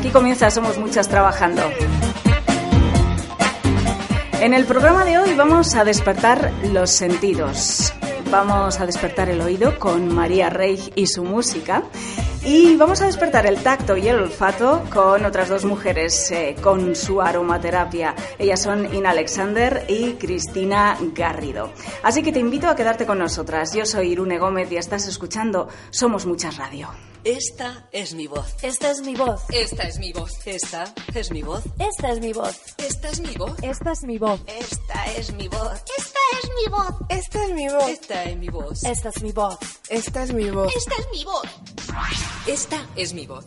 Aquí comienza Somos Muchas Trabajando. En el programa de hoy vamos a despertar los sentidos. Vamos a despertar el oído con María Rey y su música. Y vamos a despertar el tacto y el olfato con otras dos mujeres eh, con su aromaterapia. Ellas son Ina Alexander y Cristina Garrido. Así que te invito a quedarte con nosotras. Yo soy Irune Gómez y estás escuchando Somos Muchas Radio. Esta es mi voz. Esta es mi voz. Esta es mi voz. Esta es mi voz. Esta es mi voz. Esta es mi voz. Esta es mi voz. Esta es mi voz. Esta es mi voz. Esta es mi voz. Esta es mi voz. Esta es mi voz. Esta es mi voz. Esta es mi voz. Esta es mi voz.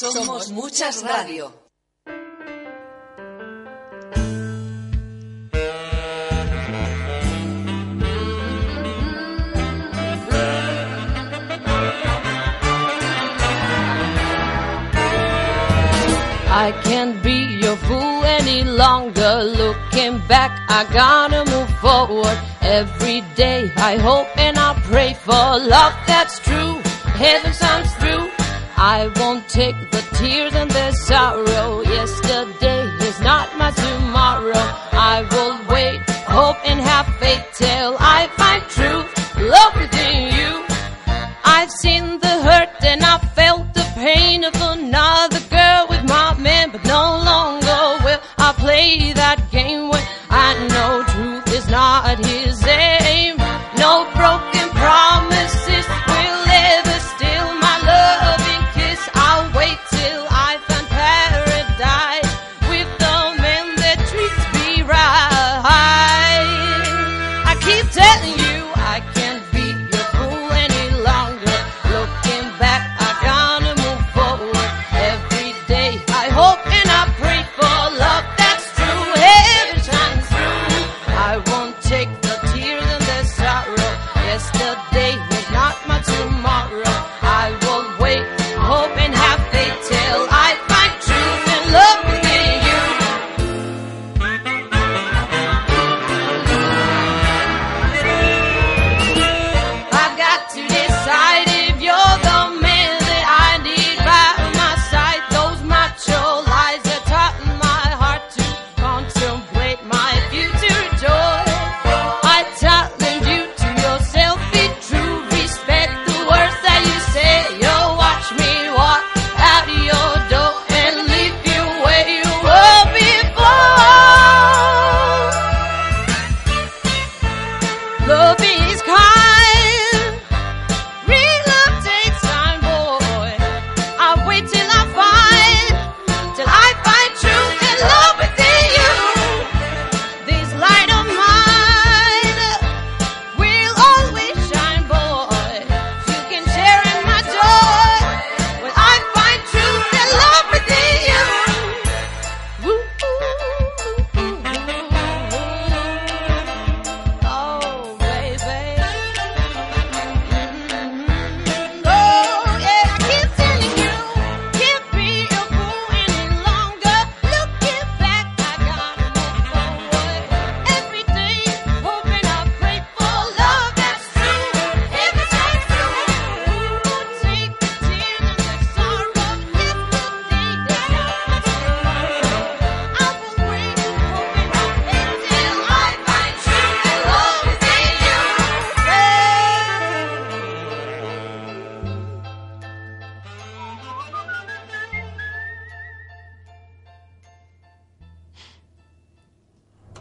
Somos muchas radio. Longer. Looking back, I gotta move forward. Every day I hope and I pray for love that's true. Heaven shines through. I won't take the tears and the sorrow. Yesterday is not my tomorrow. I will wait, hope and have faith till I find truth. Love within you. I've seen the hurt and I can't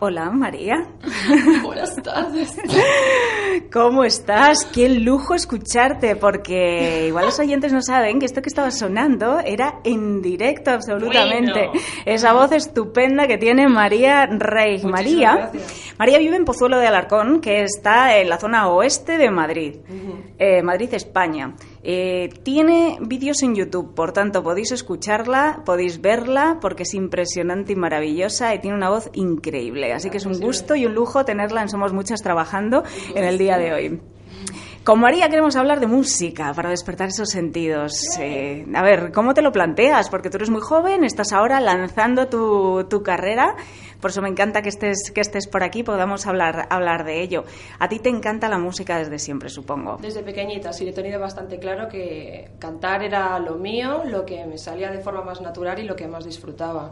Hola, María. Buenas tardes. ¿Cómo estás? Qué lujo escucharte, porque igual los oyentes no saben que esto que estaba sonando era en directo absolutamente. Bueno. Esa voz estupenda que tiene María Rey. María, María vive en Pozuelo de Alarcón, que está en la zona oeste de Madrid, eh, Madrid, España. Eh, tiene vídeos en YouTube, por tanto podéis escucharla, podéis verla, porque es impresionante y maravillosa y tiene una voz increíble. Así que es un gusto y un lujo tenerla en Somos Muchas trabajando en el día de hoy. Con María queremos hablar de música para despertar esos sentidos. Eh, a ver, ¿cómo te lo planteas? Porque tú eres muy joven, estás ahora lanzando tu, tu carrera, por eso me encanta que estés, que estés por aquí, podamos hablar, hablar de ello. A ti te encanta la música desde siempre, supongo. Desde pequeñita, sí, he tenido bastante claro que cantar era lo mío, lo que me salía de forma más natural y lo que más disfrutaba.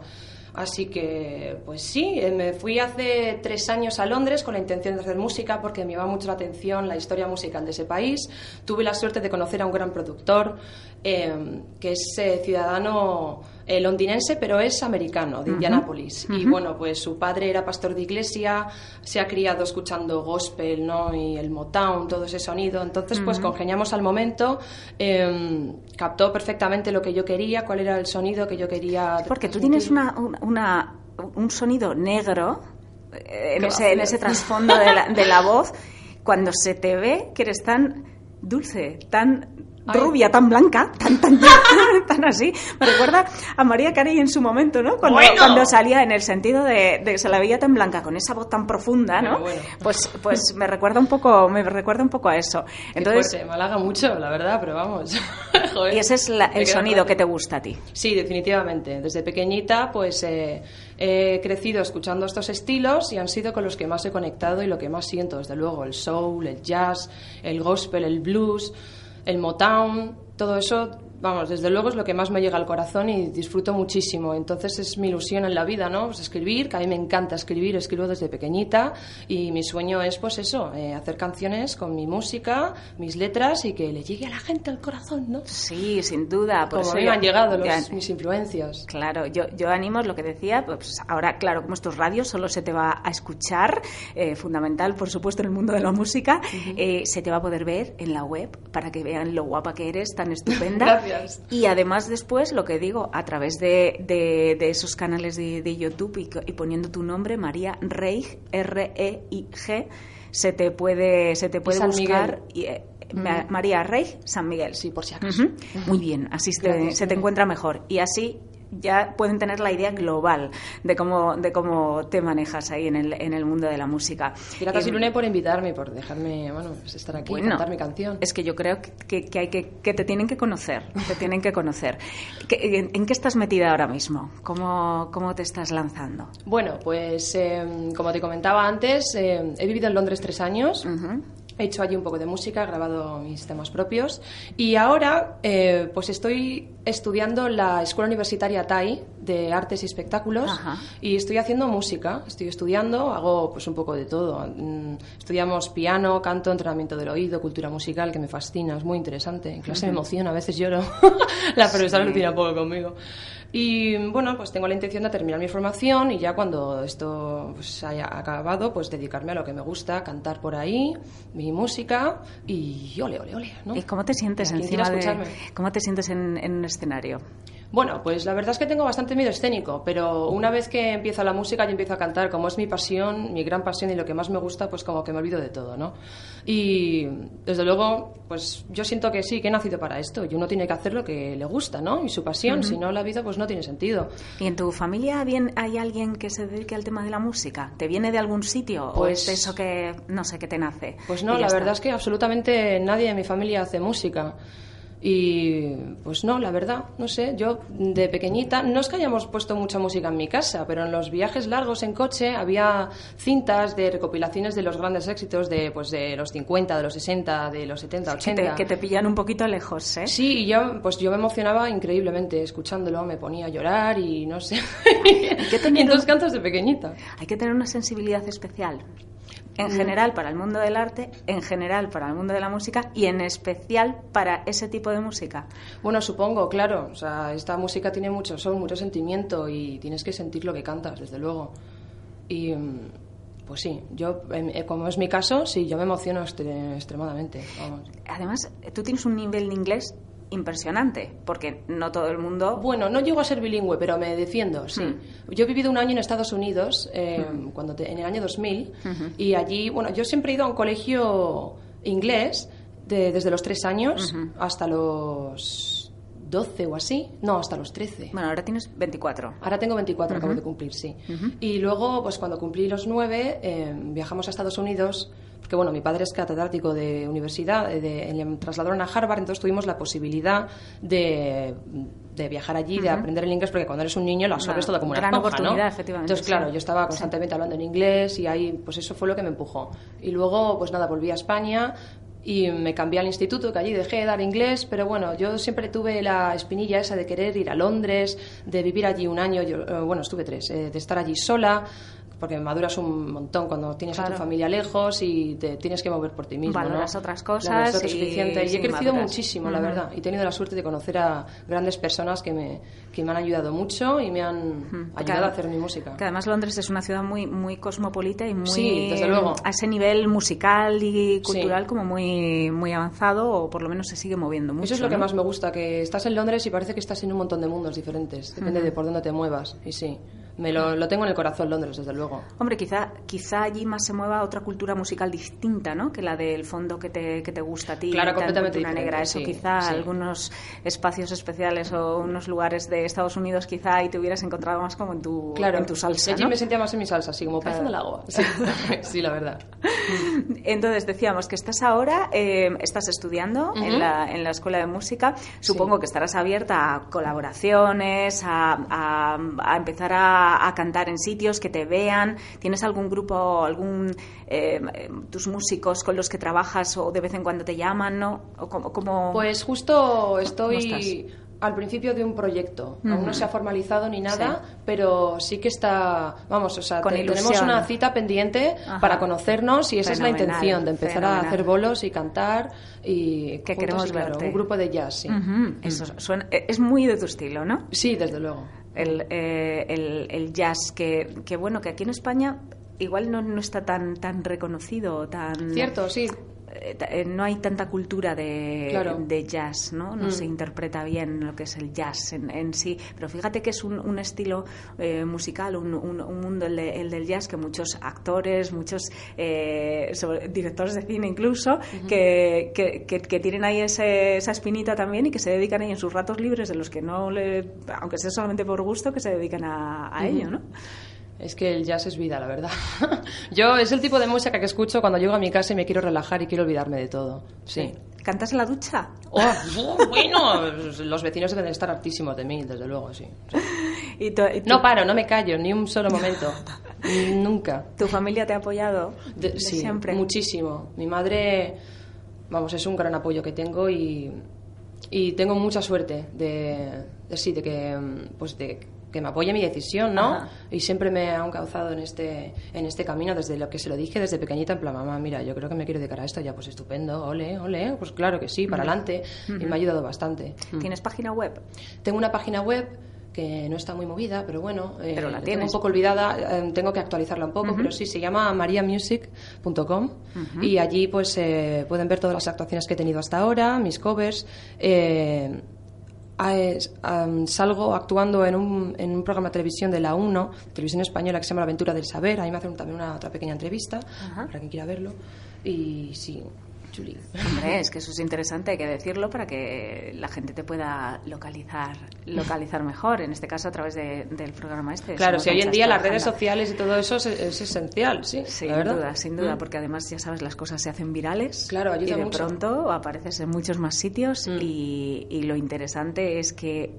Así que, pues sí, eh, me fui hace tres años a Londres con la intención de hacer música porque me llama mucho la atención la historia musical de ese país. Tuve la suerte de conocer a un gran productor eh, que es eh, ciudadano eh, londinense, pero es americano, de Indianápolis. Y bueno, pues su padre era pastor de iglesia, se ha criado escuchando gospel, ¿no? Y el Motown, todo ese sonido. Entonces, pues congeniamos al momento, eh, captó perfectamente lo que yo quería, cuál era el sonido que yo quería. Porque tú tienes una, una- un sonido negro eh, en ese, en ese trasfondo de la, de la voz, cuando se te ve que eres tan dulce, tan Ay. rubia, tan blanca, tan, tan, tan, tan así. Me recuerda a María Carey en su momento, ¿no? Cuando, Bueno. cuando salía en el sentido de, de que se la veía tan blanca, con esa voz tan profunda, ¿no? Bueno. Pues, pues me recuerda un poco, me recuerda un poco a eso. Entonces, fuerte, me halaga mucho, la verdad, pero vamos. Joder, y ese es la- el sonido que te gusta a ti. Sí, definitivamente. Desde pequeñita, pues eh, he crecido escuchando estos estilos y han sido con los que más he conectado y lo que más siento, desde luego, el soul, el jazz, el gospel, el blues, el Motown, todo eso, vamos, desde luego es lo que más me llega al corazón y disfruto muchísimo. Entonces es mi ilusión en la vida, ¿no? Pues escribir, que a mí me encanta escribir, escribo desde pequeñita y mi sueño es, pues eso, eh, hacer canciones con mi música, mis letras y que le llegue a la gente al corazón, ¿no? Sí, sin duda. por Como eso me han llegado los- ya- mis influencias. Claro, yo, yo animo lo que decía, pues ahora, claro, como estos radios solo se te va a escuchar, eh, fundamental, por supuesto, en el mundo de la música, eh, se te va a poder ver en la web para que vean lo guapa que eres, tan estupenda. Gracias. Y además después, lo que digo, a través de, de- de esos canales de, de YouTube y, poniendo tu nombre, María Reig, R-E-I-G, se te puede, se te puede buscar... y, eh, Ma- María Reig, San Miguel. Sí, por si acaso. Muy bien, así se te, se encuentra mejor. Y así ya pueden tener la idea global de cómo, de cómo te manejas ahí en el, en el mundo de la música. Gracias, Eh, Irune, por invitarme, por dejarme bueno, pues estar aquí y bueno, cantar mi canción. Es que yo creo que, que- hay que, que te tienen que conocer, te tienen que conocer. ¿Qué- en, en qué estás metida ahora mismo? ¿Cómo, cómo te estás lanzando? Bueno, pues eh, como te comentaba antes, eh, he vivido en Londres tres años. Ujú. He hecho allí un poco de música, he grabado mis temas propios y ahora eh, pues estoy estudiando la Escuela Universitaria TAI de Artes y Espectáculos Ajá. y estoy haciendo música, estoy estudiando, hago pues un poco de todo. Mm, Estudiamos piano, canto, entrenamiento del oído, cultura musical, que me fascina, es muy interesante. En clase me emociona, a veces lloro. la profesora alucina un poco conmigo. Y bueno, pues tengo la intención de terminar mi formación y ya cuando esto pues, haya acabado, pues dedicarme a lo que me gusta, cantar por ahí, mi música y ole, ole, ole. ¿no? ¿Y cómo te sientes encima de, cómo te sientes en, en un escenario? Bueno, pues la verdad es que tengo bastante miedo escénico, pero una vez que empieza la música y empiezo a cantar, como es mi pasión, mi gran pasión y lo que más me gusta, pues como que me olvido de todo, ¿no? Y desde luego, pues yo siento que sí, que he nacido para esto y uno tiene que hacer lo que le gusta, ¿no? Y su pasión, si no la vida, pues no tiene sentido. ¿Y en tu familia bien, hay alguien que se dedique al tema de la música? ¿Te viene de algún sitio o Pues- es eso que, no sé, que te nace? Pues no, la está? verdad es que absolutamente nadie de mi familia hace música. Y pues no, la verdad, no sé, yo de pequeñita, no es que hayamos puesto mucha música en mi casa, pero en los viajes largos en coche había cintas de recopilaciones de los grandes éxitos de pues de los 50, de los 60, de los 70, Que 80. te, que te pillan un poquito lejos, ¿eh? Sí, y yo, pues yo me emocionaba increíblemente escuchándolo, me ponía a llorar y no sé. y entonces cantas de pequeñita. Hay que tener una sensibilidad especial. En general para el mundo del arte, en general para el mundo de la música y en especial para ese tipo de música. Bueno, supongo, claro. O sea, esta música tiene mucho son, mucho sentimiento y tienes que sentir lo que cantas, desde luego. Y mm, pues sí, yo, eh, como es mi caso, sí, yo me emociono extre- extremadamente. Vamos. Además, tú tienes un nivel de inglés impresionante, porque no todo el mundo... Bueno, no llego a ser bilingüe, pero me defiendo, sí. Mm. Yo he vivido un año en Estados Unidos, eh, cuando te- en el año 2000, y allí, bueno, yo siempre he ido a un colegio inglés de- desde los tres años hasta los 12 o así, no, hasta los 13. Bueno, ahora tienes 24. Ahora tengo 24, acabo de cumplir, sí. Y luego, pues cuando cumplí los 9, eh, viajamos a Estados Unidos, porque bueno, mi padre es catedrático de universidad, eh, de, le trasladaron a Harvard, entonces tuvimos la posibilidad de, de viajar allí, de aprender el inglés, porque cuando eres un niño lo absorbes Una todo como una gran esponja, ¿no? oportunidad, efectivamente, Entonces, sí. claro, yo estaba constantemente hablando en inglés y ahí, pues eso fue lo que me empujó. Y luego, pues nada, volví a España y me cambié al instituto, que allí dejé de dar inglés, pero bueno, yo siempre tuve la espinilla esa de querer ir a Londres, de vivir allí un año, yo, eh, bueno, estuve tres, eh, de estar allí sola, porque maduras un montón cuando tienes a tu familia lejos y te tienes que mover por ti mismo. Valoras ¿no? otras cosas otro y- suficiente. Y, he crecido maduras. muchísimo, la verdad. Y he tenido la suerte de conocer a grandes personas que me, que me han ayudado mucho y me han ayudado a hacer mi música. Que además Londres es una ciudad muy muy cosmopolita y muy Sí, desde luego. a ese nivel musical y cultural Sí. como muy muy avanzado o por lo menos se sigue moviendo mucho. Eso es lo que más me gusta, que estás en Londres y parece que estás en un montón de mundos diferentes. Depende de por dónde te muevas. Y sí, me lo, lo tengo en el corazón Londres, desde luego. Hombre, quizá, quizá allí más se mueva otra cultura musical distinta, ¿no? Que la del fondo que te, que te gusta a ti. Claro, completamente cultura negra. Eso sí, quizá sí. algunos espacios especiales o unos lugares de Estados Unidos quizá ahí te hubieras encontrado más como en tu, Claro, en tu salsa, allí ¿no? me sentía más en mi salsa, así como pez Claro. en el agua. Sí, sí la verdad. Entonces decíamos que estás ahora, eh, estás estudiando en, la, en la escuela de música. Supongo que estarás abierta a colaboraciones, a, a- a empezar a, a cantar en sitios que te vean. ¿Tienes algún grupo, algún eh, tus músicos con los que trabajas o de vez en cuando te llaman, no? ¿O cómo- cómo- Pues justo ¿Cómo estoy al principio de un proyecto. Aún no se ha formalizado ni nada, Sí. pero sí que está, vamos, o sea, Con te- tenemos una cita pendiente Ajá. para conocernos y esa es la intención, de empezar a hacer bolos y cantar y Que queremos y claro, verte. un grupo de jazz, sí. Eso suena- eh, es muy de tu estilo, ¿no? Sí, desde luego. El, eh, el, el jazz que, que bueno que aquí en España igual no, no está tan tan reconocido tan Cierto, sí. Eh, eh, no hay tanta cultura de, Claro. de jazz, ¿no? No Mm. se interpreta bien lo que es el jazz en, en sí. Pero fíjate que es un, un estilo eh, musical, un, un- un mundo, el, de- el del jazz, que muchos actores, muchos eh, sobre- directores de cine incluso, que, que, que- que tienen ahí ese- esa espinita también y que se dedican ahí en sus ratos libres, de los que no le, aunque sea solamente por gusto, que se dedican a, a ello, ¿no? Es que el jazz es vida, la verdad. Yo es el tipo de música que escucho cuando llego a mi casa y me quiero relajar y quiero olvidarme de todo. Sí. ¿Cantas en la ducha? Oh, oh, bueno, los vecinos deben estar hartísimos de mí, desde luego, sí. sí. Y tu, y tu- No paro, no me callo, ni un solo momento. Nunca. ¿Tu familia te ha apoyado? De- de sí, siempre. muchísimo. Mi madre, vamos, es un gran apoyo que tengo y, y tengo mucha suerte de, de sí, de que, pues de que me apoye mi decisión, ¿no? Ajá. Y siempre me ha encauzado en este, en este camino desde lo que se lo dije desde pequeñita, en plan, mamá, mira, yo creo que me quiero dedicar a esto, ya, pues estupendo, ole, ole, pues claro que sí, para adelante. Y me ha ayudado bastante. ¿Tienes página web? Tengo una página web que no está muy movida, pero bueno, eh, Pero la tengo un poco olvidada, eh, tengo que actualizarla un poco, pero sí, se llama mariamusic.com y allí pues eh, pueden ver todas las actuaciones que he tenido hasta ahora, mis covers. Salgo actuando en un, en un programa de televisión de la 1, televisión española, que se llama La Aventura del Saber. Ahí me hacen también una otra pequeña entrevista, para quien quiera verlo. Y sí, Julie. Hombre, es que eso es interesante, hay que decirlo para que la gente te pueda localizar localizar mejor, en este caso a través de- del programa este. Claro, si hoy en día las redes sociales y todo eso es, es esencial, sí. Sin la duda, sin duda, Mm. porque además ya sabes, las cosas se hacen virales. Claro, ayuda Y de mucho. pronto apareces en muchos más sitios Mm. y, y lo interesante es que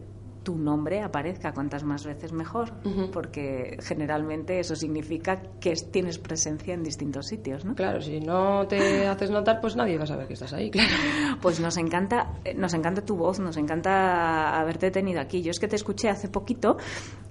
tu nombre aparezca cuantas más veces mejor, Ujú. porque generalmente eso significa que es- tienes presencia en distintos sitios, ¿no? Claro, si no te haces notar, pues nadie va a saber que estás ahí, claro. Pues nos encanta, eh, nos encanta tu voz, nos encanta haberte tenido aquí. Yo es que te escuché hace poquito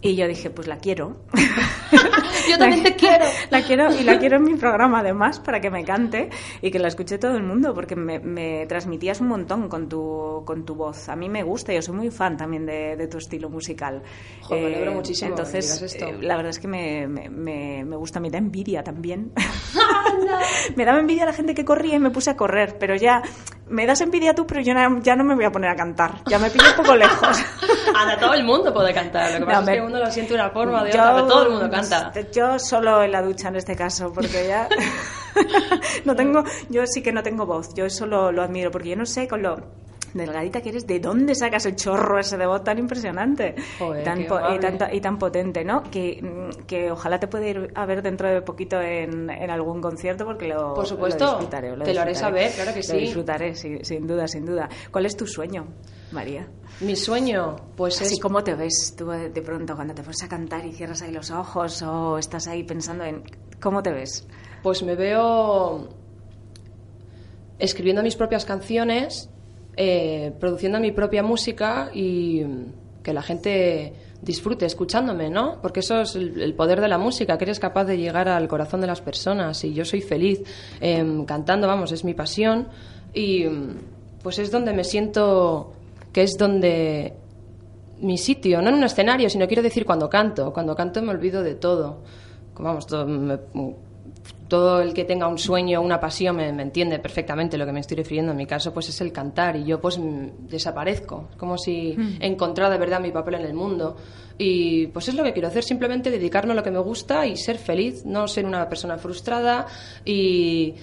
Y yo dije, pues la quiero. Yo también te quiero. La quiero y la quiero en mi programa además para que me cante y que la escuche todo el mundo porque me, me transmitías un montón con tu, con tu voz. A mí me gusta, yo soy muy fan también de, de tu estilo musical. Jo, me alegro muchísimo que Entonces, esto. eh, la verdad es que me, me, me, gusta, me da envidia también. me daba envidia la gente que corría y me puse a correr, pero ya me das envidia tú, pero yo na- ya no me voy a poner a cantar. Ya me pillo un poco lejos. Anda, todo el mundo puede cantar. Lo que pasa No, me- es que uno lo siente de una forma o de otra, pero todo el mundo canta. Yo solo en la ducha en este caso, porque ya no tengo, yo sí que no tengo voz, yo eso lo, lo admiro, porque yo no sé con lo delgadita que eres, ¿de dónde sacas el chorro ese de voz tan impresionante? Joder, tan y, y tan potente, ¿no? Que, que ojalá te pueda ir a ver dentro de poquito en, en algún concierto, porque lo, Por supuesto, lo disfrutaré. te lo haré saber, claro que Lo sí. disfrutaré, sí, sin duda, sin duda. ¿Cuál es tu sueño, María? Mi sueño, pues Así es como te ves tú de pronto cuando te pones a cantar y cierras ahí los ojos o estás ahí pensando en cómo te ves. Pues me veo escribiendo mis propias canciones, eh, produciendo mi propia música y que la gente disfrute escuchándome, ¿no? Porque eso es el, poder de la música, que eres capaz de llegar al corazón de las personas y yo soy feliz em, cantando, vamos, es mi pasión y em, pues es donde me siento que es donde mi sitio, no en un escenario, sino quiero decir cuando canto. Cuando canto me olvido de todo. Vamos, todo, todo el que tenga un sueño, una pasión, me, me entiende perfectamente lo que me estoy refiriendo. En mi caso, pues es el cantar y yo pues mm, desaparezco. Es como si he encontrado de verdad mi papel en el mundo. Y pues es lo que quiero hacer, simplemente dedicarme a lo que me gusta y ser feliz, no ser una persona frustrada y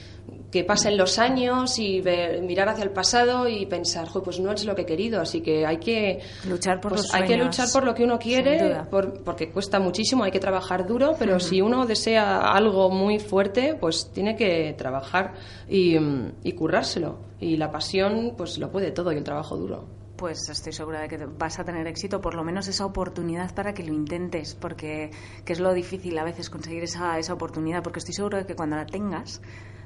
que pasen los años y ver- mirar hacia el pasado y pensar, "Jo, pues no es lo que he querido, así que hay que Luchar por pues los hay que luchar por lo que uno quiere, por- porque cuesta muchísimo, hay que trabajar duro, pero si uno desea algo muy fuerte, pues tiene que trabajar y, y currárselo. Y la pasión, pues lo puede todo y el trabajo duro. Pues estoy segura de que vas a tener éxito, por lo menos esa oportunidad para que lo intentes, porque que es lo difícil a veces conseguir esa, esa oportunidad, porque estoy segura de que cuando la tengas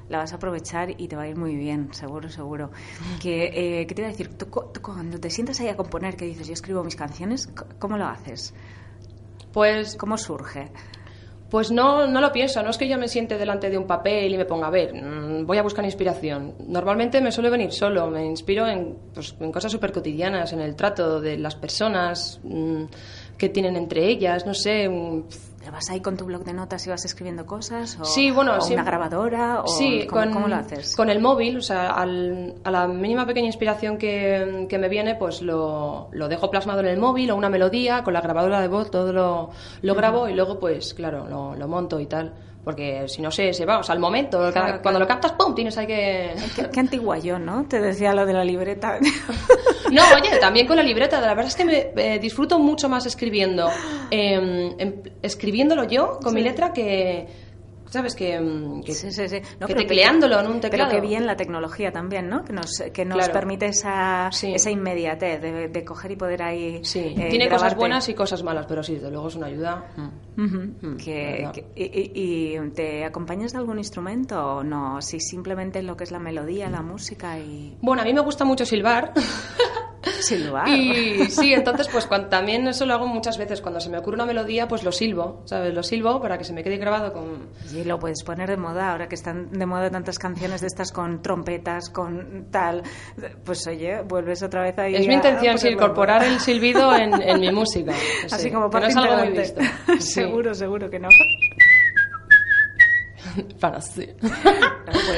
la vas a aprovechar y te va a ir muy bien, seguro, seguro. Que, eh, ¿Qué te iba a decir? Tú, tú cuando te sientas ahí a componer, que dices, yo escribo mis canciones, ¿cómo lo haces? Pues ¿Cómo surge? Pues no, no lo pienso, no es que yo me siente delante de un papel y me ponga a ver, mm, voy a buscar inspiración. Normalmente me suele venir solo, me inspiro en, pues, en cosas súper cotidianas, en el trato de las personas mm, que tienen entre ellas, no sé. ¿Te vas ahí con tu blog de notas y vas escribiendo cosas? O, Sí, bueno, o sí. una grabadora? O sí, ¿cómo, con, cómo lo haces? con el móvil, o sea, al- a la mínima pequeña inspiración que, que me viene, pues lo, lo dejo plasmado en el móvil o una melodía, con la grabadora de voz, todo lo, lo grabo y luego, pues claro, lo, lo monto y tal. Porque si no se, se va, o sea, al momento, cada- Claro, cuando lo captas, ¡pum! Tienes ahí que... Qué, qué antigua yo, ¿no? Te decía lo de la libreta. No, oye, también con la libreta. La verdad es que me eh, disfruto mucho más escribiendo, eh, escribiéndolo yo con mi letra que, ¿sabes? Que, em, que, Sí, sí, sí. No, que pero tecleándolo en un teclado. Pero que bien la tecnología también, ¿no? Que nos, que nos Claro. permite esa, esa inmediatez de, de coger y poder ahí. Sí, eh, tiene cosas buenas y cosas malas, pero sí, desde luego es una ayuda. Mm. Mm, Que- y- y te acompañas de algún instrumento o no? Si simplemente lo que es la melodía, la música y. Bueno, a mí me gusta mucho silbar. Silbar. Y sí, entonces pues cuan- también eso lo hago muchas veces. Cuando se me ocurre una melodía, pues lo silbo, ¿sabes? Lo silbo para que se me quede grabado con... Y lo puedes poner de moda ahora que están de moda tantas canciones de estas con trompetas, con tal. Pues oye, vuelves otra vez ahí. Es mi intención, sí, incorporar el silbido en, en mi música. Así Sí, como que no es algo muy integrante. visto. Sí. seguro, seguro que no. Para sí.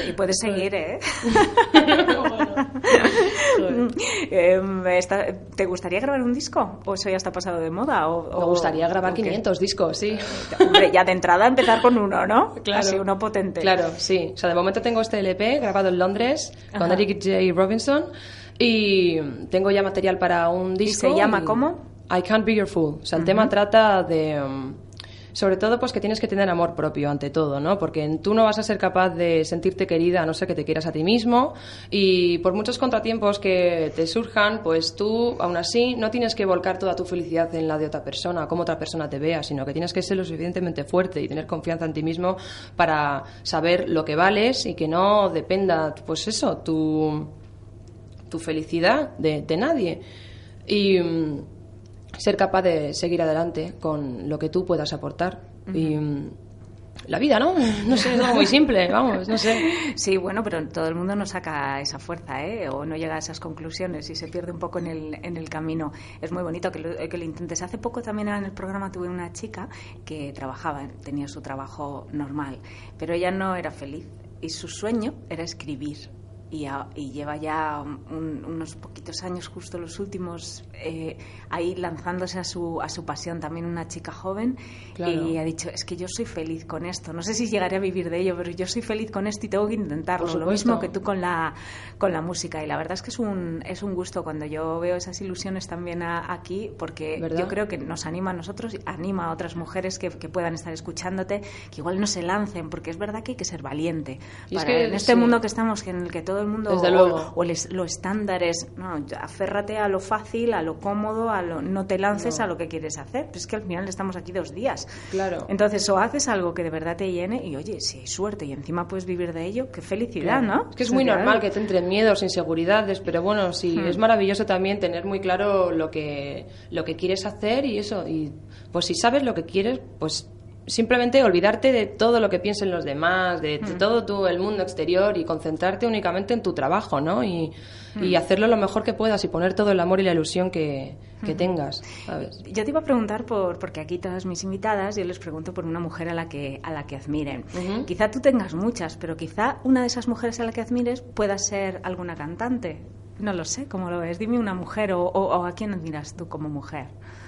Y puedes seguir, ¿eh? Em, ¿Te gustaría grabar un disco? ¿O eso ya está pasado de moda? O, Me gustaría grabar o qué? 500 discos, sí. Hombre, ya de entrada empezar con uno, ¿no? Claro. Así, uno potente. Claro, sí. O sea, de momento tengo este LP grabado en Londres con. Eric J. Robinson y tengo ya material para un disco. se llama cómo? I Can't Be Your Fool. O sea, el tema trata de... um, sobre todo, pues que tienes que tener amor propio ante todo, ¿no? Porque tú no vas a ser capaz de sentirte querida no ser que te quieras a ti mismo y por muchos contratiempos que te surjan, pues tú, aún así, no tienes que volcar toda tu felicidad en la de otra persona, cómo otra persona te vea, sino que tienes que ser lo suficientemente fuerte y tener confianza en ti mismo para saber lo que vales y que no dependa, pues eso, tu, tu felicidad de, de nadie. Y, mm, ser capaz de seguir adelante con lo que tú puedas aportar. Y mm, la vida, ¿no? No sé, es algo muy simple, vamos, no sé. Sí, bueno, pero todo el mundo no saca esa fuerza, ¿eh? O no llega a esas conclusiones y se pierde un poco en el, en el camino. Es muy bonito que lo, que lo intentes. Hace poco también en el programa tuve una chica que trabajaba, tenía su trabajo normal, pero ella no era feliz y su sueño era escribir y, a- y lleva ya un- unos poquitos años, justo los últimos, eh, ahí lanzándose a su, a su pasión. También una chica joven Claro. y ha dicho, es que yo soy feliz con esto. No sé si llegaré a vivir de ello, pero yo soy feliz con esto y tengo que intentarlo. Lo mismo que tú con la, con la música. Y la verdad es que es un, es un gusto cuando yo veo esas ilusiones también a- aquí, porque ¿Verdad? yo creo que nos anima a nosotros, anima a otras mujeres que, que puedan estar escuchándote, que igual no se lancen, porque es verdad que hay que ser valiente. Y es Para- que en este sí. mundo que estamos, en el que todo el mundo, Desde luego. o el es- lo estándar es, no, aférrate a lo fácil, a lo cómodo, a lo, no te lances No. a lo que quieres hacer. Pues es que al final estamos aquí dos días. Claro. Entonces, o haces algo que de verdad te llene y, oye, si hay suerte y encima puedes vivir de ello, qué felicidad, Claro. ¿no? Es que es muy claro. normal que te entren miedos, inseguridades, pero bueno, sí, Hmm. es maravilloso también tener muy claro lo que, lo que quieres hacer y eso. Y pues si sabes lo que quieres, pues simplemente olvidarte de todo lo que piensen los demás, de, de todo tu, el mundo exterior y concentrarte únicamente en tu trabajo, ¿no? Y, y hacerlo lo mejor que puedas y poner todo el amor y la ilusión que, que tengas, ¿sabes? Yo te iba a preguntar por, porque aquí todas mis invitadas, yo les pregunto por una mujer a la que, a la que admiren. Quizá tú tengas muchas, pero quizá una de esas mujeres a la que admires pueda ser alguna cantante. No lo sé, ¿cómo lo ves? Dime una mujer o, o- o a quién admiras tú como mujer.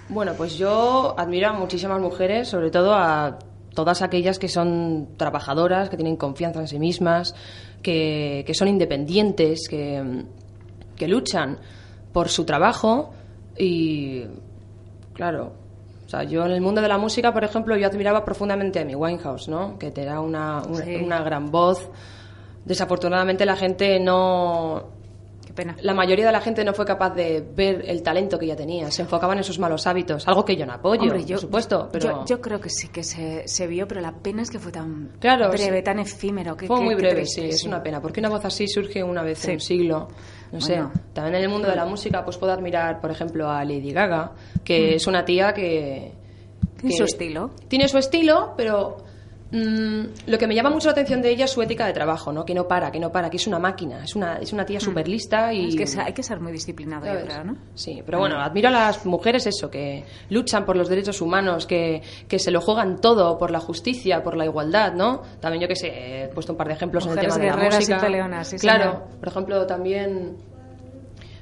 Bueno, pues yo admiro a muchísimas mujeres, sobre todo a todas aquellas que son trabajadoras, que tienen confianza en sí mismas, que, que son independientes, que, que luchan por su trabajo y, claro, o sea, yo en el mundo de la música, por ejemplo, yo admiraba profundamente a Amy Winehouse, ¿no? Que era una, una, Sí. una gran voz. Desafortunadamente la gente no, pena. la mayoría de la gente no fue capaz de ver el talento que ella tenía. Se enfocaban en sus malos hábitos, algo que yo no apoyo, Hombre, yo, por supuesto, pero yo, yo creo que sí que se, se vio, pero la pena es que fue tan Claro, breve, sí. tan efímero. Que, fue que- muy breve, triste, sí, es una pena, porque una voz así surge una vez Sí. en un siglo. No sé, Bueno. también en el mundo de la música pues puedo admirar, por ejemplo, a Lady Gaga, que es una tía que... Tiene su estilo. Tiene su estilo, pero mm, lo que me llama mucho la atención de ella es su ética de trabajo, ¿no? Que no para, que no para, que es una máquina, es una, es una tía súper lista y... Mm. Es que se- hay que ser muy disciplinado, yo creo, ¿no? Sí, pero bueno, admiro a las mujeres eso, que luchan por los derechos humanos, que, que se lo juegan todo por la justicia, por la igualdad, ¿no? También yo que sé, he puesto un par de ejemplos Mujeres en el tema de la y música. sí, claro, por ejemplo, también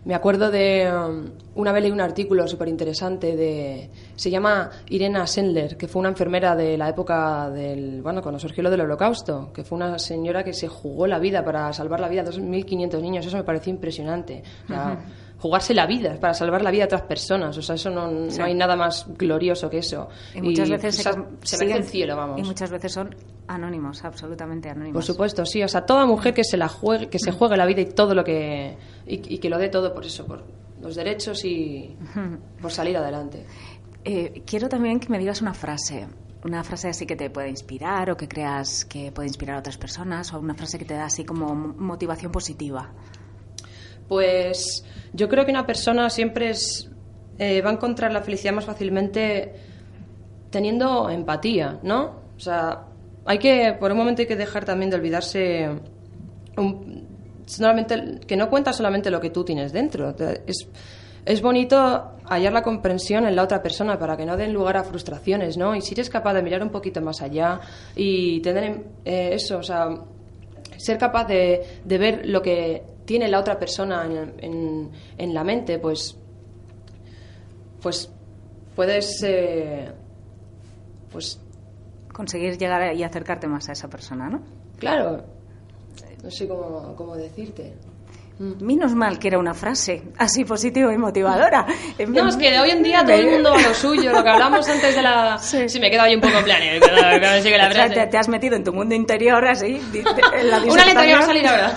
me acuerdo de um, una vez leí un artículo súper interesante de se llama Irena Sendler, que fue una enfermera de la época del bueno cuando surgió lo del Holocausto, que fue una señora que se jugó la vida para salvar la vida de 2.500 niños. Eso me pareció impresionante. O sea, jugarse la vida para salvar la vida de otras personas. O sea, eso no, no Sí. hay nada más glorioso que eso. Y muchas veces se siguen- el cielo, vamos. Y muchas veces son anónimos, absolutamente anónimos. Por supuesto, sí. O sea, toda mujer que se la juegue, que se juegue la vida y todo lo que y, y que lo dé todo por eso, por los derechos y por salir adelante. Eh, quiero también que me digas una frase. Una frase así que te pueda inspirar o que creas que puede inspirar a otras personas o una frase que te da así como mo- motivación positiva. Pues yo creo que una persona siempre es, eh, va a encontrar la felicidad más fácilmente teniendo empatía, ¿no? O sea, hay que, por un momento hay que dejar también de olvidarse un- solamente, que no cuenta solamente lo que tú tienes dentro. Es, es bonito hallar la comprensión en la otra persona para que no den lugar a frustraciones, ¿no? Y si eres capaz de mirar un poquito más allá y tener eh, eso, o sea, ser capaz de, de ver lo que tiene la otra persona en, en- en la mente, pues, pues puedes, eh, pues, Conseguir llegar y acercarte más a esa persona, ¿no? claro, no sé cómo, cómo decirte. Menos mal que era una frase así positiva y motivadora. No, es que de hoy en día todo el mundo va a lo suyo, lo que hablamos antes de la... Sí. Sí, me quedo ahí un poco en plan, eh, O sea, te, te has metido en tu mundo interior así. en la Una letra que va a salir ahora.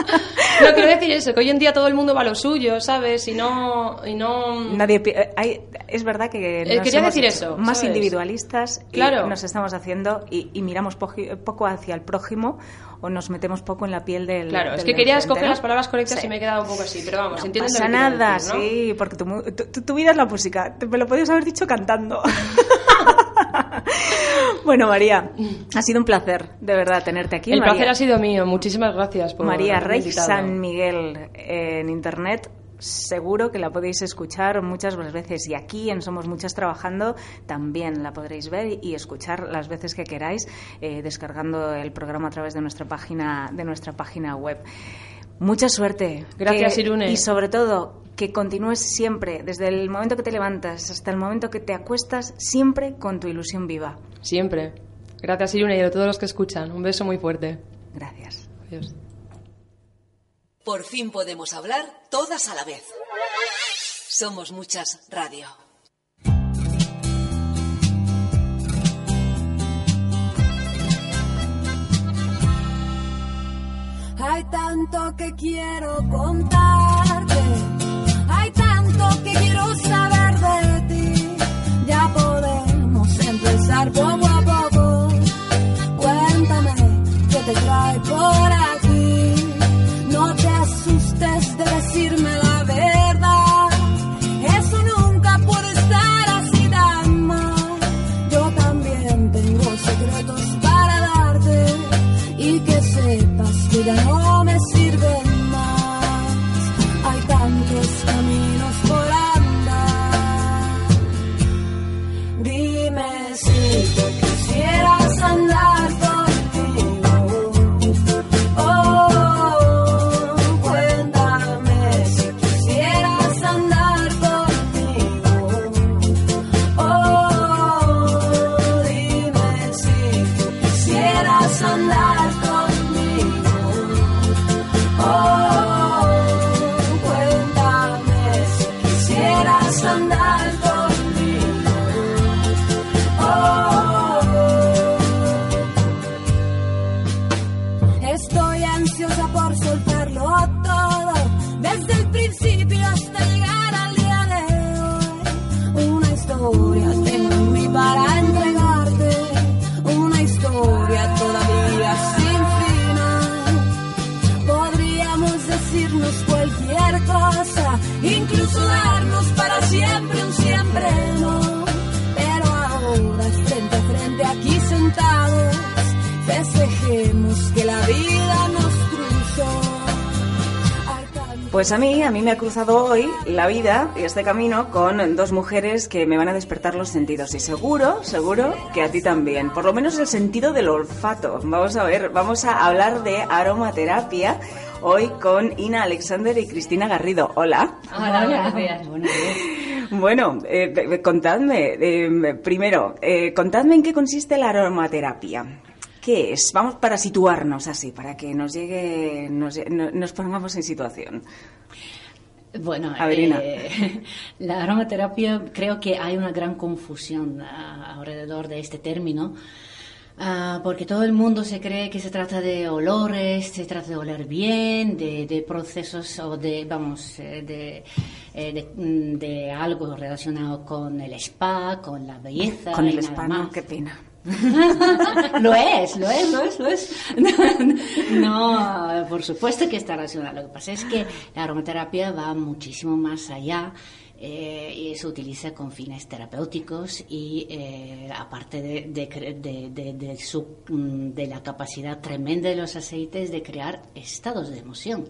no, quiero decir eso, que hoy en día todo el mundo va a lo suyo, ¿sabes? Y no... Y no... Nadie, eh, hay- es verdad que Eh, quería decir eso, más ¿sabes? individualistas y Claro. nos estamos haciendo y, y miramos poco hacia el prójimo o nos metemos poco en la piel del. Claro, es que quería escoger ¿no? las palabras correctas Sí. y me he quedado un poco así, pero vamos, No entiendo pasa lo que quieres nada, decir, ¿no? sí, porque tu, tu- tu- vida es la música. Te- Me lo podías haber dicho cantando. bueno, María, ha sido un placer, de verdad, tenerte aquí. El María- placer ha sido mío, muchísimas gracias por María Rey invitado. San Miguel en internet. Seguro que la podéis escuchar muchas veces y aquí en Somos Muchas Trabajando también la podréis ver y escuchar las veces que queráis eh, descargando el programa a través de nuestra página de nuestra página web. Mucha suerte. Gracias, Que- Irune. Y sobre todo que continúes siempre, desde el momento que te levantas hasta el momento que te acuestas, siempre con tu ilusión viva. Siempre. Gracias, Irune, y a todos los que escuchan. Un beso muy fuerte. Gracias. Adiós. Por fin podemos hablar todas a la vez. Somos muchas radio. Hay tanto que quiero contarte, Pues a mí, a mí me ha cruzado hoy la vida y este camino con dos mujeres que me van a despertar los sentidos y seguro, seguro que a ti también. Por lo menos el sentido del olfato. Vamos a ver, vamos a hablar de aromaterapia hoy con Ina Alexander y Cristina Garrido. Hola. Hola. Buenos días. Bueno, eh, eh, contadme, eh, primero, eh, contadme en qué consiste la aromaterapia. ¿Qué es? Vamos para situarnos así, para que nos llegue, nos, no- nos pongamos en situación. Bueno, eh, la aromaterapia creo que hay una gran confusión ah, alrededor de este término. ah, porque todo el mundo se cree que se trata de olores, se trata de oler bien, de, de procesos o de, vamos, eh, de, eh, de, mm, de algo relacionado con el spa, con la belleza. Con el spa, no, qué pena. lo es, lo es, lo es, lo es. No, por supuesto que está relacionado. Lo que pasa es que la aromaterapia va muchísimo más allá eh, y se utiliza con fines terapéuticos y eh, aparte de, de, de su, mm, de la capacidad tremenda de los aceites de crear estados de emoción.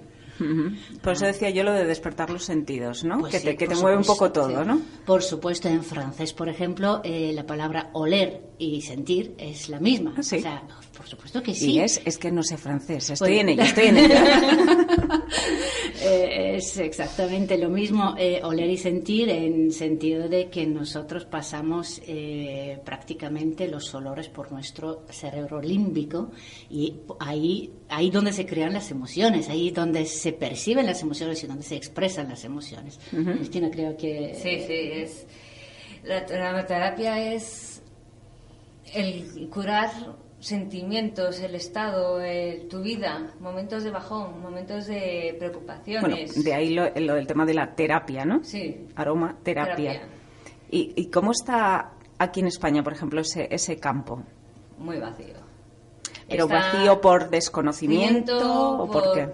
Por eso decía yo lo de despertar los sentidos, ¿no? Pues que sí, te, que te mueve un poco todo, sí. ¿no? Por supuesto, en francés, por ejemplo, eh, la palabra oler y sentir es la misma. Ah, sí. O sea, por supuesto que sí. Y es, es que no sé francés, estoy Pues- en ello, estoy en ello. Eh, es exactamente lo mismo eh, oler y sentir en sentido de que nosotros pasamos eh, prácticamente los olores por nuestro cerebro límbico y ahí ahí donde se crean las emociones, ahí donde se perciben las emociones y donde se expresan las emociones. Cristina, creo que Sí, sí, es. La aromaterapia es el curar sentimientos, el estado, el- tu vida, momentos de bajón, momentos de Bueno, preocupaciones. de ahí lo, lo del tema de la terapia, ¿no? Sí. Aromaterapia. Terapia. ¿Y, ¿Y cómo está aquí en España, por ejemplo, ese, ese campo? Muy vacío. ¿Pero Está- vacío por desconocimiento o por qué?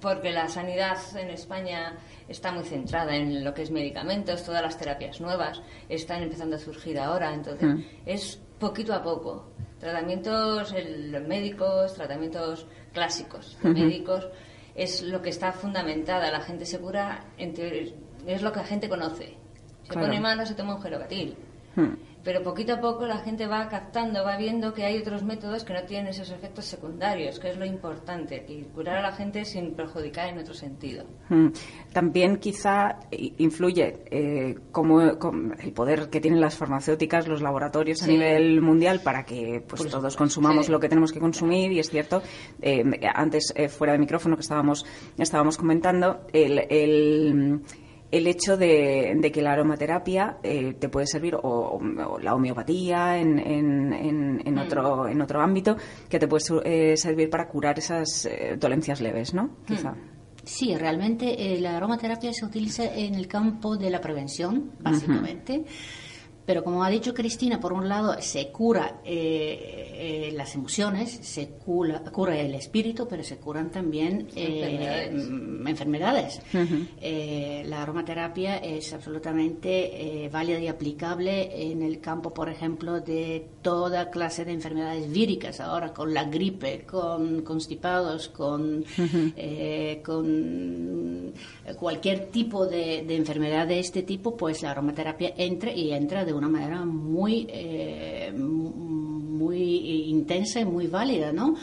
Porque la sanidad en España está muy centrada en lo que es medicamentos, todas las terapias nuevas están empezando a surgir ahora, entonces Mm. es poquito a poco. Tratamientos el- médicos, tratamientos clásicos médicos, es lo que está fundamentada. La gente se cura, en teoría, es lo que la gente conoce. Se Claro. pone malo, se toma un gerobatil. Pero poquito a poco la gente va captando, va viendo que hay otros métodos que no tienen esos efectos secundarios, que es lo importante, que curar a la gente sin perjudicar en otro sentido. Mm. También quizá influye eh, como, como el poder que tienen las farmacéuticas, los laboratorios a Sí. nivel mundial para que pues, Por todos consumamos Sí. lo que tenemos que consumir y es cierto, eh, antes eh, fuera de micrófono que estábamos, estábamos comentando, el, el, el hecho de, de que la aromaterapia eh, te puede servir o, o la homeopatía en, en, en, en Mm. otro, en otro ámbito que te puede eh, servir para curar esas eh, dolencias leves, ¿no? Quizá. Sí, realmente eh, la aromaterapia se utiliza en el campo de la prevención, básicamente. Pero como ha dicho Cristina, por un lado se cura eh, eh, las emociones, se cura, cura el espíritu, pero se curan también eh, Enfermedades. mm, enfermedades. Eh, la aromaterapia es absolutamente eh, válida y aplicable en el campo, por ejemplo, de toda clase de enfermedades víricas, ahora con la gripe, con constipados, con, eh, con cualquier tipo de, de enfermedad de este tipo, pues la aromaterapia entra y entra de una manera muy... eh, muy intensa y muy válida, ¿no?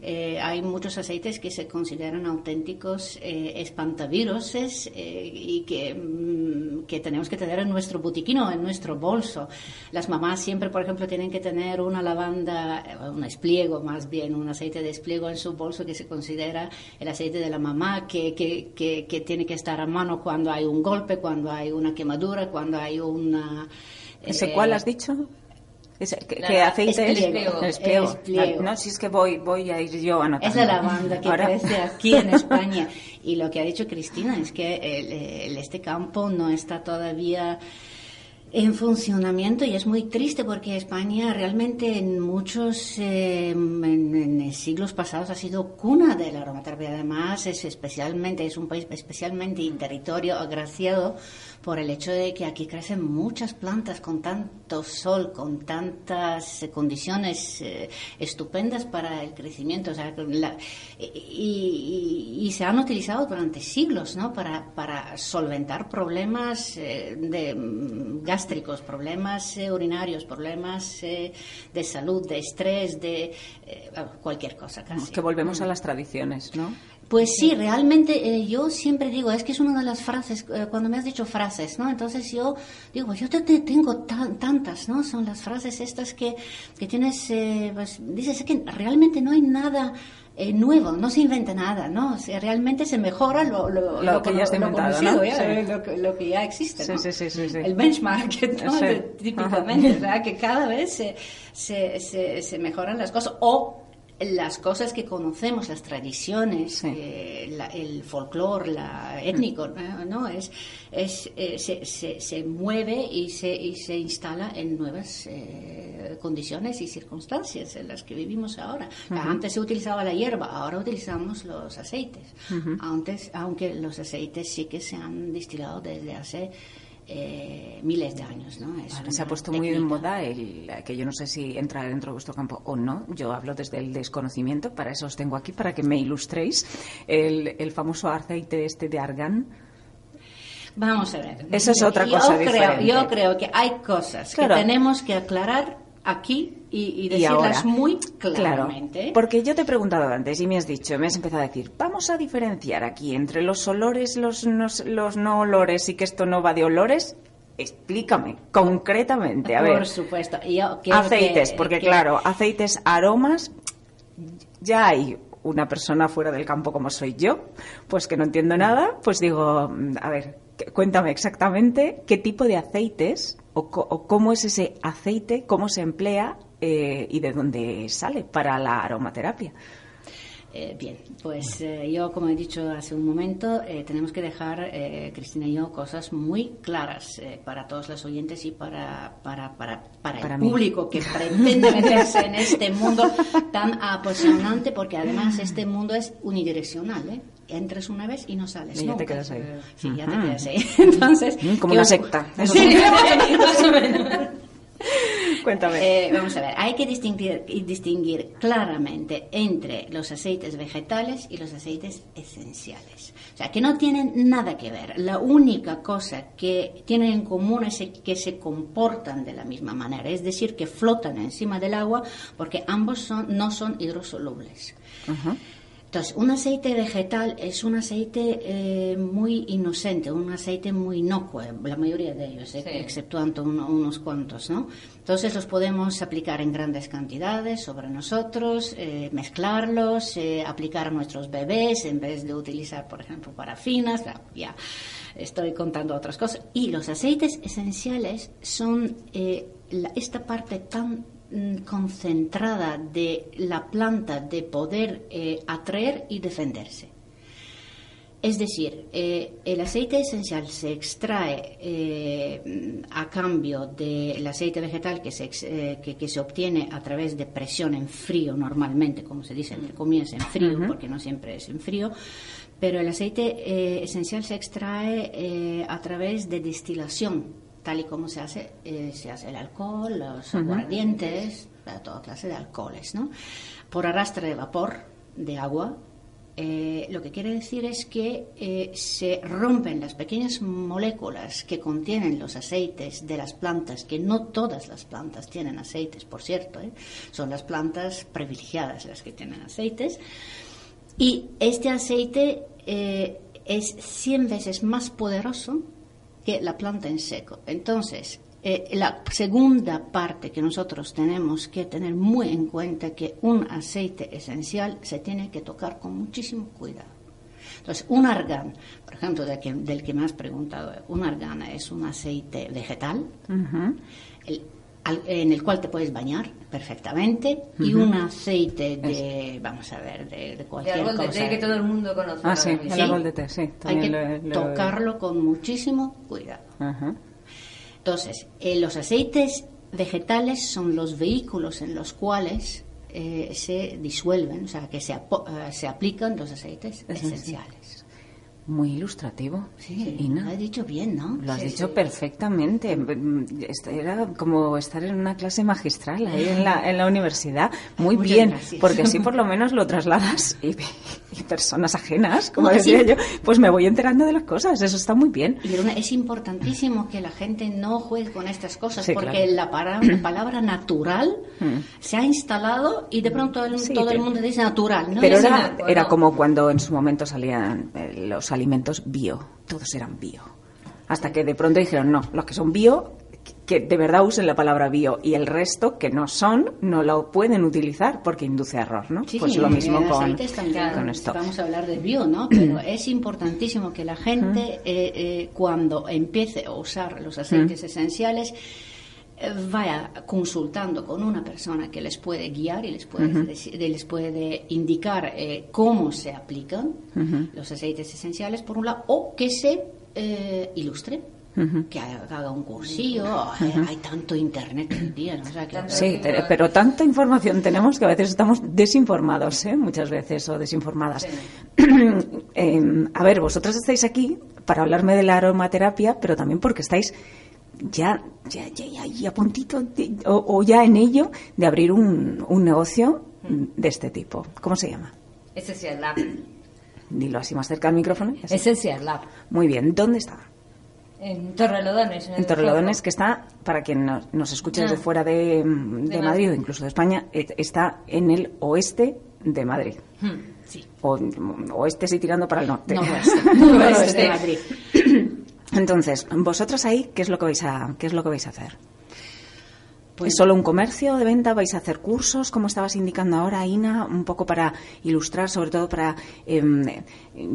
Eh, hay muchos aceites que se consideran auténticos eh, espantaviruses eh, y que, mm, que tenemos que tener en nuestro botiquín o en nuestro bolso. Las mamás siempre, por ejemplo, tienen que tener una lavanda, un espliego más bien, un aceite de espliego en su bolso que se considera el aceite de la mamá, que, que, que, que tiene que estar a mano cuando hay un golpe, cuando hay una quemadura, cuando hay una... ¿Ese eh, cuál has dicho? Ese, ¿Qué, La- qué aceite es? No, si es que voy, voy a ir yo anotando. Es la lavanda que Ahora- crece aquí en España. Y lo que ha dicho Cristina es que el- el- este campo no está todavía en funcionamiento y es muy triste porque España realmente en muchos eh, en, en siglos pasados ha sido cuna de la aromaterapia. Además es especialmente es un país especialmente y territorio agraciado por el hecho de que aquí crecen muchas plantas con tanto sol, con tantas eh, condiciones eh, estupendas para el crecimiento. O sea, la- y, y- y se han utilizado durante siglos ¿no? para, para solventar problemas eh, de, mm, gástricos, problemas eh, urinarios, problemas eh, de salud, de estrés, de cualquier cosa casi. Que volvemos a las tradiciones, ¿no? Pues sí, realmente eh, yo siempre digo, es que es una de las frases, eh, cuando me has dicho frases, ¿no? Entonces yo digo, pues yo te, te tengo tan- tantas, ¿no? Son las frases estas que, que tienes, eh, pues, dices, es que realmente no hay nada eh, nuevo, no se inventa nada, ¿no? O sea, realmente se mejora lo, lo, Lo que ya está inventado, ¿no? ya, Sí. eh, lo, que, lo que ya existe, Sí, ¿no? sí, sí, sí, sí. El benchmark, ¿no? Típicamente, sea, que cada vez se, se, se, se mejoran las cosas o las cosas que conocemos, las tradiciones, eh, la- el folclore, la étnico, ¿no? ¿no? Es, es, eh, se, se, se mueve y se, y se instala en nuevas eh, condiciones y circunstancias en las que vivimos ahora. Antes se utilizaba la hierba, ahora utilizamos los aceites. Antes, aunque los aceites sí que se han destilado desde hace eh, miles de años, ¿no? Es se ha puesto muy de técnica. moda el que yo no sé si entra dentro de vuestro campo o no. Yo hablo desde el desconocimiento, para eso os tengo aquí, para que me ilustréis. El, el famoso aceite este de argán. Vamos a ver. Esa es otra Yo cosa creo. Yo creo que hay cosas Claro. que tenemos que aclarar aquí y, y Y decirlas ahora, muy Claro, claramente. porque yo te he preguntado antes y me has dicho, me has empezado a decir, vamos a diferenciar aquí entre los olores, los, los, los no olores y que esto no va de olores. Explícame concretamente, a Por ver. supuesto. Yo quiero Aceites, que- porque que- claro, aceites, aromas, ya hay una persona fuera del campo como soy yo, pues que no entiendo nada, pues digo, mm, a ver, cuéntame exactamente qué tipo de aceites o, o cómo es ese aceite, cómo se emplea eh, y de dónde sale para la aromaterapia. Eh, bien, pues eh, yo, como he dicho hace un momento, eh, tenemos que dejar, eh, Cristina y yo, cosas muy claras para todos los oyentes y para, para, para, para, Para el mí. público que pretende meterse en este mundo tan apasionante, porque además este mundo es unidireccional, ¿eh? Entras una vez y no sales. Y ya te quedas ahí. Sí, ya te quedas ahí. Entonces, Mm, como ¿qué una secta. Sí. más o menos. Cuéntame. Eh, vamos a ver, hay que distinguir, distinguir claramente entre los aceites vegetales y los aceites esenciales. O sea, que no tienen nada que ver. La única cosa que tienen en común es que se comportan de la misma manera, es decir, que flotan encima del agua porque ambos son, no son hidrosolubles. Entonces, un aceite vegetal es un aceite eh, muy inocente, un aceite muy inocuo, la mayoría de ellos, eh, Sí. exceptuando uno- unos cuantos, ¿no? Entonces los podemos aplicar en grandes cantidades sobre nosotros, eh, mezclarlos, eh, aplicar a nuestros bebés en vez de utilizar, por ejemplo, parafinas, ya, estoy contando otras cosas. Y los aceites esenciales son eh, la- esta parte tan concentrada de la planta de poder eh, atraer y defenderse. Es decir, eh, el aceite esencial se extrae eh, a cambio del aceite vegetal que se, eh, que, que se obtiene a través de presión en frío normalmente, como se dice entre comillas en frío, porque no siempre es en frío, pero el aceite esencial se extrae a través de destilación, tal y como se hace, eh, se hace el alcohol, los aguardientes, eh, toda clase de alcoholes, ¿no? Por arrastre de vapor de agua, eh, lo que quiere decir es que eh, se rompen las pequeñas moléculas que contienen los aceites de las plantas, que no todas las plantas tienen aceites, por cierto, ¿eh? son las plantas privilegiadas las que tienen aceites, y este aceite es 100 veces más poderoso que la planta en seco. Entonces, eh, la segunda parte que nosotros tenemos que tener muy en cuenta que un aceite esencial se tiene que tocar con muchísimo cuidado. Entonces, un argán, por ejemplo, del que, del que me has preguntado, un argán es un aceite vegetal el- al- en el cual te puedes bañar perfectamente y un aceite de, vamos a ver, de, de De cualquier árbol de cosa. té que todo el mundo conoce. Ah, sí, el árbol de té, sí. Hay que lo lo tocarlo con muchísimo cuidado. Entonces, eh, los aceites vegetales son los vehículos en los cuales eh, se disuelven, o sea, que se, apo- eh, se aplican los aceites esenciales. Muy ilustrativo. Sí, Ina. lo he dicho bien, ¿no? Lo has Sí, dicho sí. perfectamente. Era como estar en una clase magistral ahí en la, en la universidad. Muy Muchas bien, gracias. porque así por lo menos lo trasladas y, y personas ajenas, como No, decía sí. yo, pues me voy enterando de las cosas. Eso está muy bien. Y es importantísimo que la gente no juegue con estas cosas Sí, porque claro. la, la palabra natural se ha instalado y de pronto el- Sí, todo el mundo dice natural. ¿no? Pero era, era como cuando en su momento salían eh, los alimentos bio. Todos eran bio. Hasta que de pronto dijeron, no, los que son bio, que de verdad usen la palabra bio y el resto que no son, no lo pueden utilizar porque induce error, ¿no? Sí, pues sí, lo mismo con, también, con esto. Vamos a hablar de bio, ¿no? Pero es importantísimo que la gente, eh, eh, cuando empiece a usar los aceites esenciales, eh, vaya consultando con una persona que les puede guiar y les puede, deci- les puede indicar eh, cómo se aplican los aceites esenciales, por un lado, o que se Que haga haga un cursillo, hay tanto internet hoy en día, ¿no? O sea, que- Sí, te- pero tanta información tenemos que a veces estamos desinformados, ¿eh? muchas veces, o desinformadas. Eh, a ver, vosotros estáis aquí para hablarme de la aromaterapia, pero también porque estáis ya, ya, ya, ya, ya a puntito, de- o, o ya en ello, de abrir un, un negocio de este tipo. ¿Cómo se llama? Esencial Lab. Dilo así más cerca al micrófono. Esencial Lab. Muy bien, ¿dónde está? En Torrelodones. En Torrelodones, que está, para quien nos, nos escuche desde Ah. fuera de, de De Madrid Madrid. o incluso de España, está en el oeste de Madrid. Hmm, sí. O oeste sí tirando para el norte. Noroeste. Noroeste de Madrid. Entonces, vosotros ahí, ¿qué es lo que vais a, qué es lo que vais a hacer? Pues- ¿Es solo un comercio de venta? ¿Vais a hacer cursos, como estabas indicando ahora, Ina? Un poco para ilustrar, sobre todo para em,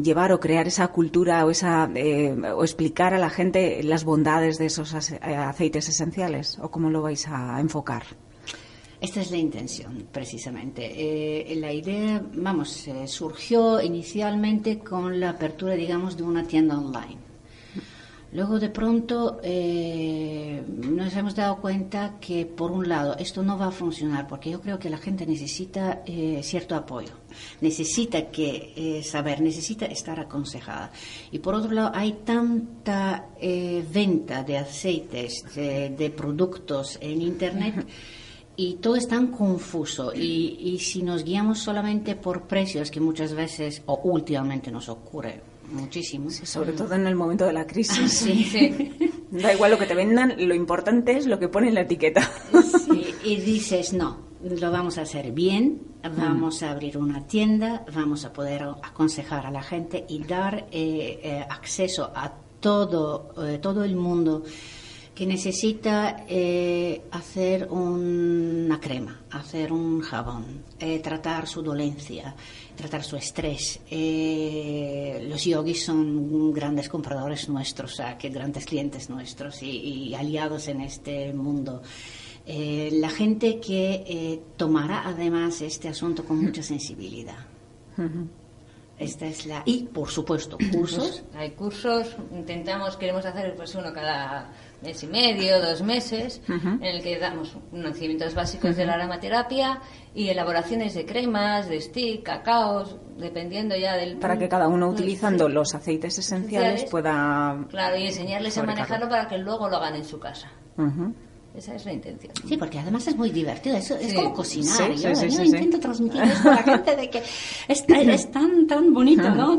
llevar o crear esa cultura o, esa, eh, o explicar a la gente las bondades de esos eh, aceites esenciales. ¿O cómo lo vais a enfocar? Esta es la intención, precisamente. Eh, la idea, vamos, eh, surgió inicialmente con la apertura, digamos, de una tienda online. Luego de pronto eh, nos hemos dado cuenta que por un lado esto no va a funcionar porque yo creo que la gente necesita eh, cierto apoyo, necesita que eh, saber, necesita estar aconsejada. Y por otro lado hay tanta eh, venta de aceites, de, de productos en internet. Y todo es tan confuso y, y si nos guiamos solamente por precios, que muchas veces o últimamente nos ocurre muchísimo. Sobre todo en el momento de la crisis. Sí. Da igual lo que te vendan, lo importante es lo que pone en la etiqueta. Sí, y dices, no, lo vamos a hacer bien, vamos a abrir una tienda, vamos a poder aconsejar a la gente y dar eh, eh, acceso a todo, eh, todo el mundo que necesita eh, hacer una crema, hacer un jabón, eh, tratar su dolencia, tratar su estrés. Eh, los yogis son grandes compradores nuestros, o sea, que grandes clientes nuestros y, y aliados en este mundo. La gente que tomará además este asunto con mucha sensibilidad. Esta es la y por supuesto cursos. Hay cursos, intentamos, queremos hacer pues uno cada mes y medio, dos meses, en el que damos conocimientos básicos de la aromaterapia y elaboraciones de cremas, de stick, cacaos, dependiendo ya del... Para que cada uno utilizando los aceites esenciales Esenciales. pueda... Claro, y enseñarles a manejarlo para que luego lo hagan en su casa. Esa es la intención. Sí, porque además es muy divertido. Eso es Sí. como cocinar. Sí, yo sí, yo sí, sí. intento transmitir esto a la gente de que es, es tan, tan bonito, ¿no?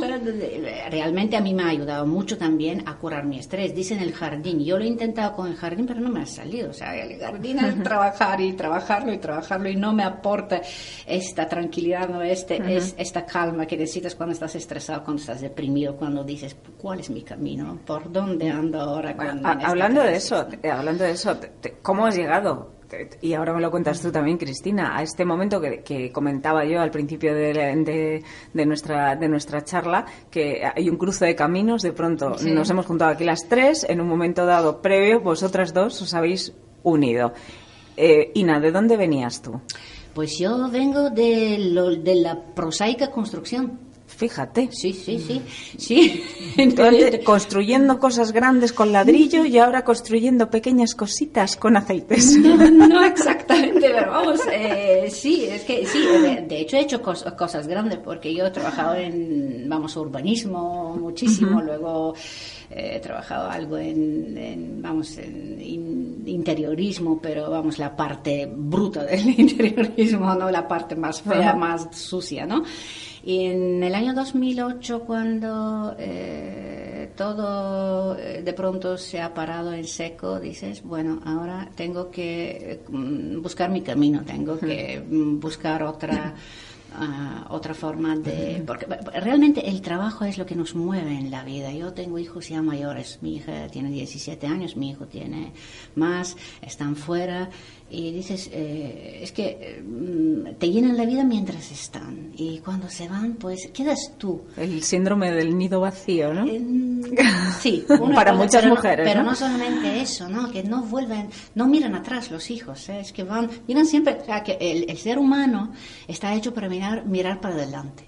Realmente a mí me ha ayudado mucho también a curar mi estrés. Dicen el jardín. Yo lo he intentado con el jardín, pero no me ha salido. O sea, el jardín es trabajar y trabajarlo y trabajarlo y no me aporta esta tranquilidad, ¿no? Este, es, esta calma que necesitas cuando estás estresado, cuando estás deprimido, cuando dices, ¿cuál es mi camino? ¿Por dónde ando ahora? Bueno, a- en esta hablando de eso, te- hablando de eso, ¿cómo has llegado? Y ahora me lo cuentas tú también, Cristina, a este momento que, que comentaba yo al principio de, la- de- de nuestra, de nuestra charla, que hay un cruce de caminos, de pronto Sí. nos hemos juntado aquí las tres, en un momento dado previo, vosotras dos os habéis unido. Eh, Ina, ¿de dónde venías tú? Pues yo vengo de, lo- de la prosaica construcción. Fíjate. Sí, sí, sí. Sí. Tú antes construyendo cosas grandes con ladrillo y ahora construyendo pequeñas cositas con aceites. No, no exactamente, pero vamos, eh, sí, es que sí, de, hecho he hecho cos- cosas grandes porque yo he trabajado en, vamos, urbanismo muchísimo, luego he trabajado algo en, en, vamos, en in- interiorismo, pero vamos, la parte bruta del interiorismo, no la parte más fea, más sucia, ¿no? Y en el año 2008, cuando eh, todo eh, de pronto se ha parado en seco, dices, bueno, ahora tengo que mm, buscar mi camino, tengo que buscar otra... ah, otra forma de porque realmente el trabajo es lo que nos mueve en la vida. Yo tengo hijos ya mayores. Mi hija tiene 17 años mi hijo tiene más están fuera y dices eh, es que eh, mm, te llenan la vida mientras están y cuando se van pues quedas tú El síndrome del nido vacío, ¿no? Sí, Para muchas pero no- mujeres, Pero ¿no? ¿no? solamente eso, ¿no? Que no vuelven, no miran atrás los hijos, ¿eh? es que van, miran siempre, o sea, que el, el ser humano está hecho para mirar, mirar para adelante.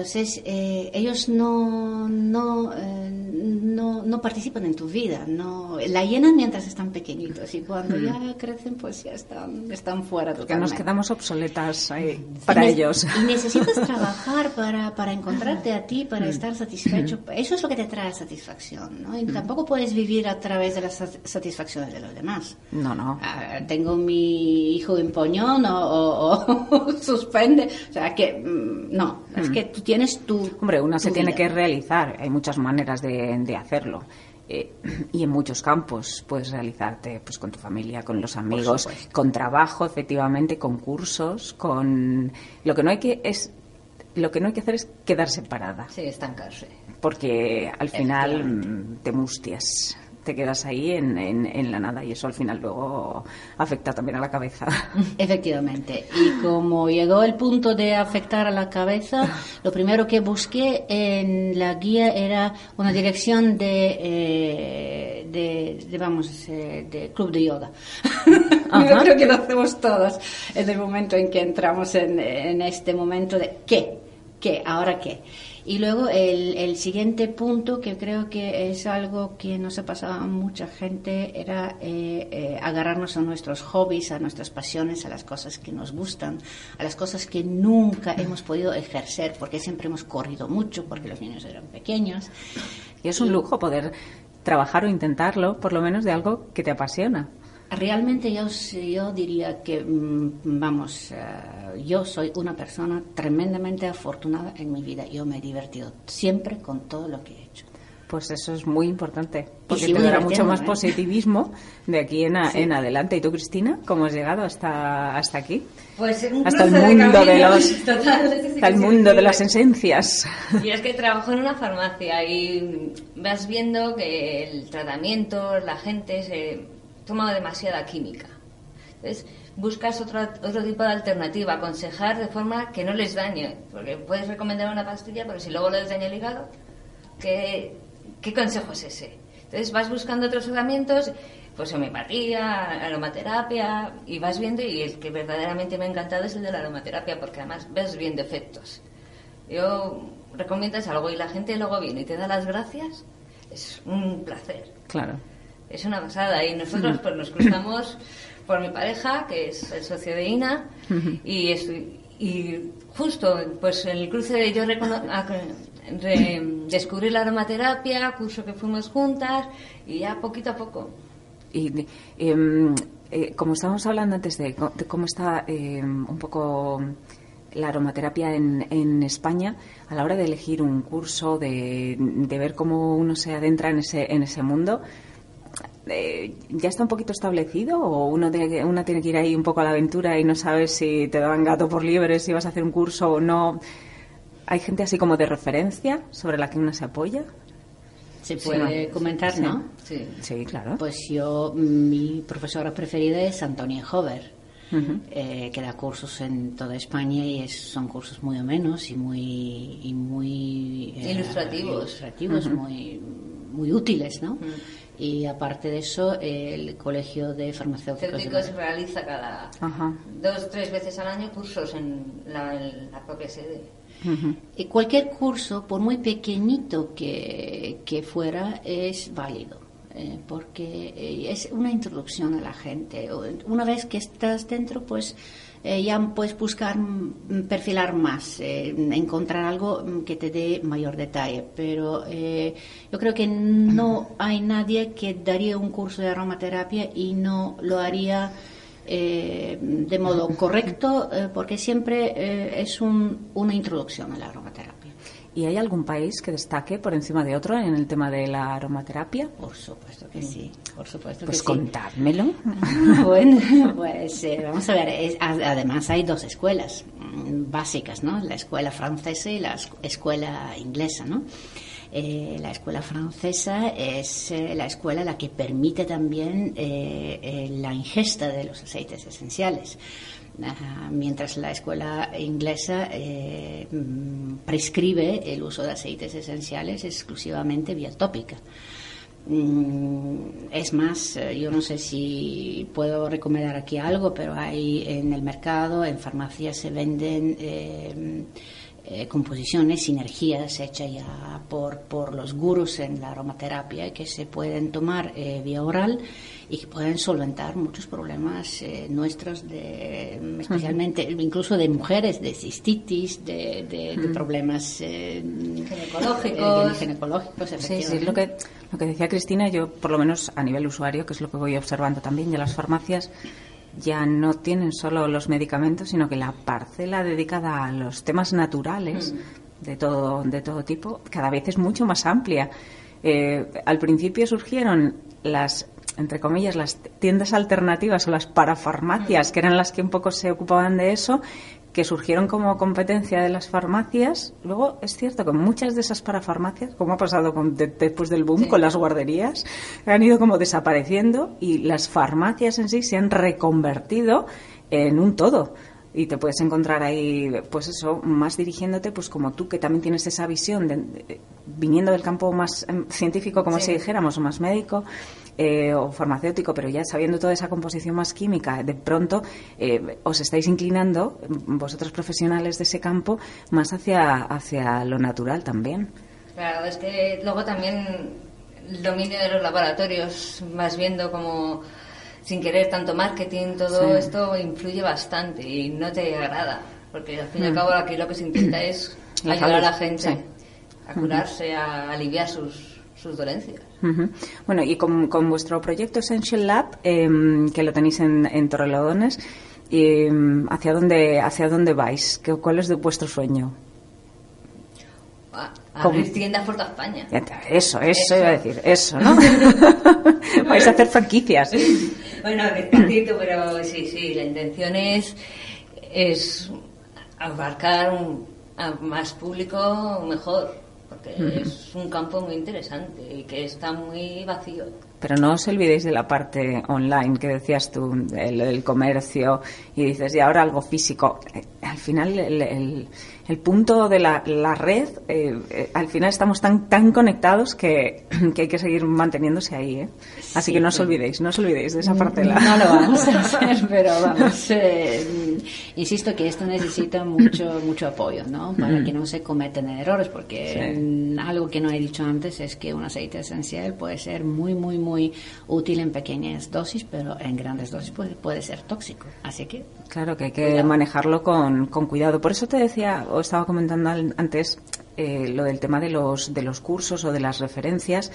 Entonces, eh, ellos no, no, eh, no, no participan en tu vida, no, la llenan mientras están pequeñitos y cuando ya crecen, pues ya están, están fuera Que nos totalmente. quedamos obsoletas ahí para Y ellos. Y necesitas trabajar para, para encontrarte a ti, para estar satisfecho. Eso es lo que te trae satisfacción, ¿no? Y tampoco puedes vivir a través de las sat- satisfacciones de los demás. No, no. Ah, tengo mi hijo en poñón o, o- o suspende. O sea, que mm, no, es que tú tienes tu. Hombre, una se tiene que realizar. Hay muchas maneras de, de hacerlo. Eh, y en muchos campos puedes realizarte pues con tu familia, con los amigos, con trabajo, efectivamente, con cursos, con lo que no hay que es lo que no hay que hacer es quedarse parada, Sí, estancarse. porque al final te mustias, te quedas ahí en, en- en la nada y eso al final luego afecta también a la cabeza. Efectivamente. Y como llegó el punto de afectar a la cabeza, lo primero que busqué en la guía era una dirección de, eh, de, de, vamos, eh, de club de yoga. Yo creo que lo hacemos todos en el momento en que entramos en, en este momento de ¿qué? ¿Qué? ¿Ahora qué? Y luego el, el, siguiente punto, que creo que es algo que nos ha pasado a mucha gente, era eh, eh, agarrarnos a nuestros hobbies, a nuestras pasiones, a las cosas que nos gustan, a las cosas que nunca hemos podido ejercer, porque siempre hemos corrido mucho, porque los niños eran pequeños. Y es un lujo poder trabajar o intentarlo, por lo menos de algo que te apasiona. Realmente yo, yo diría que, mm, vamos, eh, yo soy una persona tremendamente afortunada en mi vida. Yo me he divertido siempre con todo lo que he hecho. Pues eso es muy importante, porque te dará mucho más ¿eh? positivismo de aquí en, en, adelante. ¿Y tú, Cristina, cómo has llegado hasta, hasta aquí? Pues hasta el mundo de, los, total, hasta el mundo de las esencias. Y es que trabajo en una farmacia y vas viendo que el tratamiento, la gente se toma demasiada química. Entonces, buscas otro, otro tipo de alternativa, aconsejar de forma que no les dañe, porque puedes recomendar una pastilla, pero si luego les daña el hígado, ¿qué, qué consejo es ese? Entonces vas buscando otros tratamientos, pues homeopatía, aromaterapia, y vas viendo, y el que verdaderamente me ha encantado es el de la aromaterapia, porque además ves bien efectos. Yo recomiendas algo y la gente luego viene y te da las gracias, es un placer. Claro es una pasada. Y nosotros pues nos cruzamos por mi pareja, que es el socio de INA, y, y justo pues en el cruce de yo descubrí la aromaterapia, curso que fuimos juntas, y ya poquito a poco. Y em, eh, como estábamos hablando antes de, cómo está em, un poco la aromaterapia en, en, España a la hora de elegir un curso, de, de, ver cómo uno se adentra en ese, en ese mundo. Eh, ya está un poquito establecido o uno tiene, una tiene que ir ahí un poco a la aventura y no sabes si te dan gato por liebre, si vas a hacer un curso o no? ¿Hay gente así como de referencia sobre la que uno se apoya? Se puede comentar, ¿no? Sí. sí, claro. Pues yo, mi profesora preferida es Antonia Hover. eh, que da cursos en toda España y es, son cursos muy o menos y muy y muy eh, ilustrativos, ilustrativos muy muy útiles, ¿no? Y aparte de eso el colegio de farmacéuticos realiza cada dos o tres veces al año cursos en la, propia sede. Y cualquier curso por muy pequeñito que, que fuera es válido eh, porque eh, es una introducción a la gente. Una vez que estás dentro pues eh, ya puedes buscar mm, perfilar más, eh, encontrar algo mm, que te dé mayor detalle. Pero eh, yo creo que no hay nadie que daría un curso de aromaterapia y no lo haría de modo correcto, porque siempre es un, una introducción a la aromaterapia. ¿Y hay algún país que destaque por encima de otro en el tema de la aromaterapia? Por supuesto que sí, por supuesto pues que contádmelo. bueno, pues eh, vamos a ver, además hay dos escuelas mm, básicas, ¿no? La escuela francesa y la escuela inglesa, ¿no? Eh, la escuela francesa es eh, la escuela la que permite también la ingesta de los aceites esenciales mientras la escuela inglesa eh, mm, prescribe el uso de aceites esenciales exclusivamente vía tópica. Mm, es más, eh, yo no sé si puedo recomendar aquí algo, pero hay en el mercado, en farmacias se venden eh, composiciones, sinergias hechas ya por, por los gurus en la aromaterapia que se pueden tomar vía oral y que pueden solventar muchos problemas eh, nuestros, de, especialmente incluso de mujeres, de cistitis, de, problemas eh, ginecológicos. ginecológicos sí, sí, lo que, lo que decía Cristina, yo por lo menos a nivel usuario, que es lo que voy observando también, de las farmacias ya no tienen solo los medicamentos, sino que la parcela dedicada a los temas naturales de todo de todo tipo cada vez es mucho más amplia. Eh, al principio surgieron las entre comillas, las tiendas alternativas o las parafarmacias, que eran las que un poco se ocupaban de eso, que surgieron como competencia de las farmacias. Luego es cierto que muchas de esas parafarmacias, como ha pasado con, después del boom con las guarderías, han ido como desapareciendo y las farmacias en sí se han reconvertido en un todo. Y te puedes encontrar ahí, pues eso, más dirigiéndote, pues como tú, que también tienes esa visión, de, de- viniendo del campo más em, científico, como Sí. si dijéramos, o más médico eh, o farmacéutico, pero ya sabiendo toda esa composición más química, de pronto eh, os estáis inclinando, mm, vosotros profesionales de ese campo, más hacia, hacia lo natural también. Claro, es que luego también el dominio de los laboratorios, vas viendo como sin querer tanto marketing, todo Sí. esto influye bastante y no te agrada, porque al fin y al Mm. cabo aquí lo que se intenta es ayudar a la gente sí. a curarse, a aliviar sus, sus dolencias. Bueno, y con, con vuestro proyecto Essential Lab, em, que lo tenéis en, en Torrelodones, em, ¿hacia, dónde, ¿hacia dónde vais? ¿Qué, ¿Cuál es de vuestro sueño? A, a ¿Cómo? abrir tiendas por toda España. Eso, eso, Eso. iba a decir, eso, ¿no? vais a hacer franquicias. Bueno, despacito, pero sí, sí, la intención es, es abarcar un, a más público mejor, porque es un campo muy interesante y que está muy vacío. Pero no os olvidéis de la parte online que decías tú, el, el comercio, y dices, y ahora algo físico. Eh, Al final, el, el- el punto de la, la red, eh, eh, al final estamos tan, tan conectados que, que hay que seguir manteniéndose ahí. ¿eh? Así Sí, que no os olvidéis, no os olvidéis de esa parte de la... No lo vamos a hacer, pero vamos. eh, insisto que esto necesita mucho mucho apoyo, ¿no? Para que no se cometen errores, porque Sí. algo que no he dicho antes es que un aceite esencial puede ser muy, muy, muy útil en pequeñas dosis, pero en grandes dosis puede, puede ser tóxico. Así que Claro que hay que Cuidado. manejarlo con, con cuidado. Por eso te decía, estaba comentando antes, eh, lo del tema de los, de los cursos o de las referencias,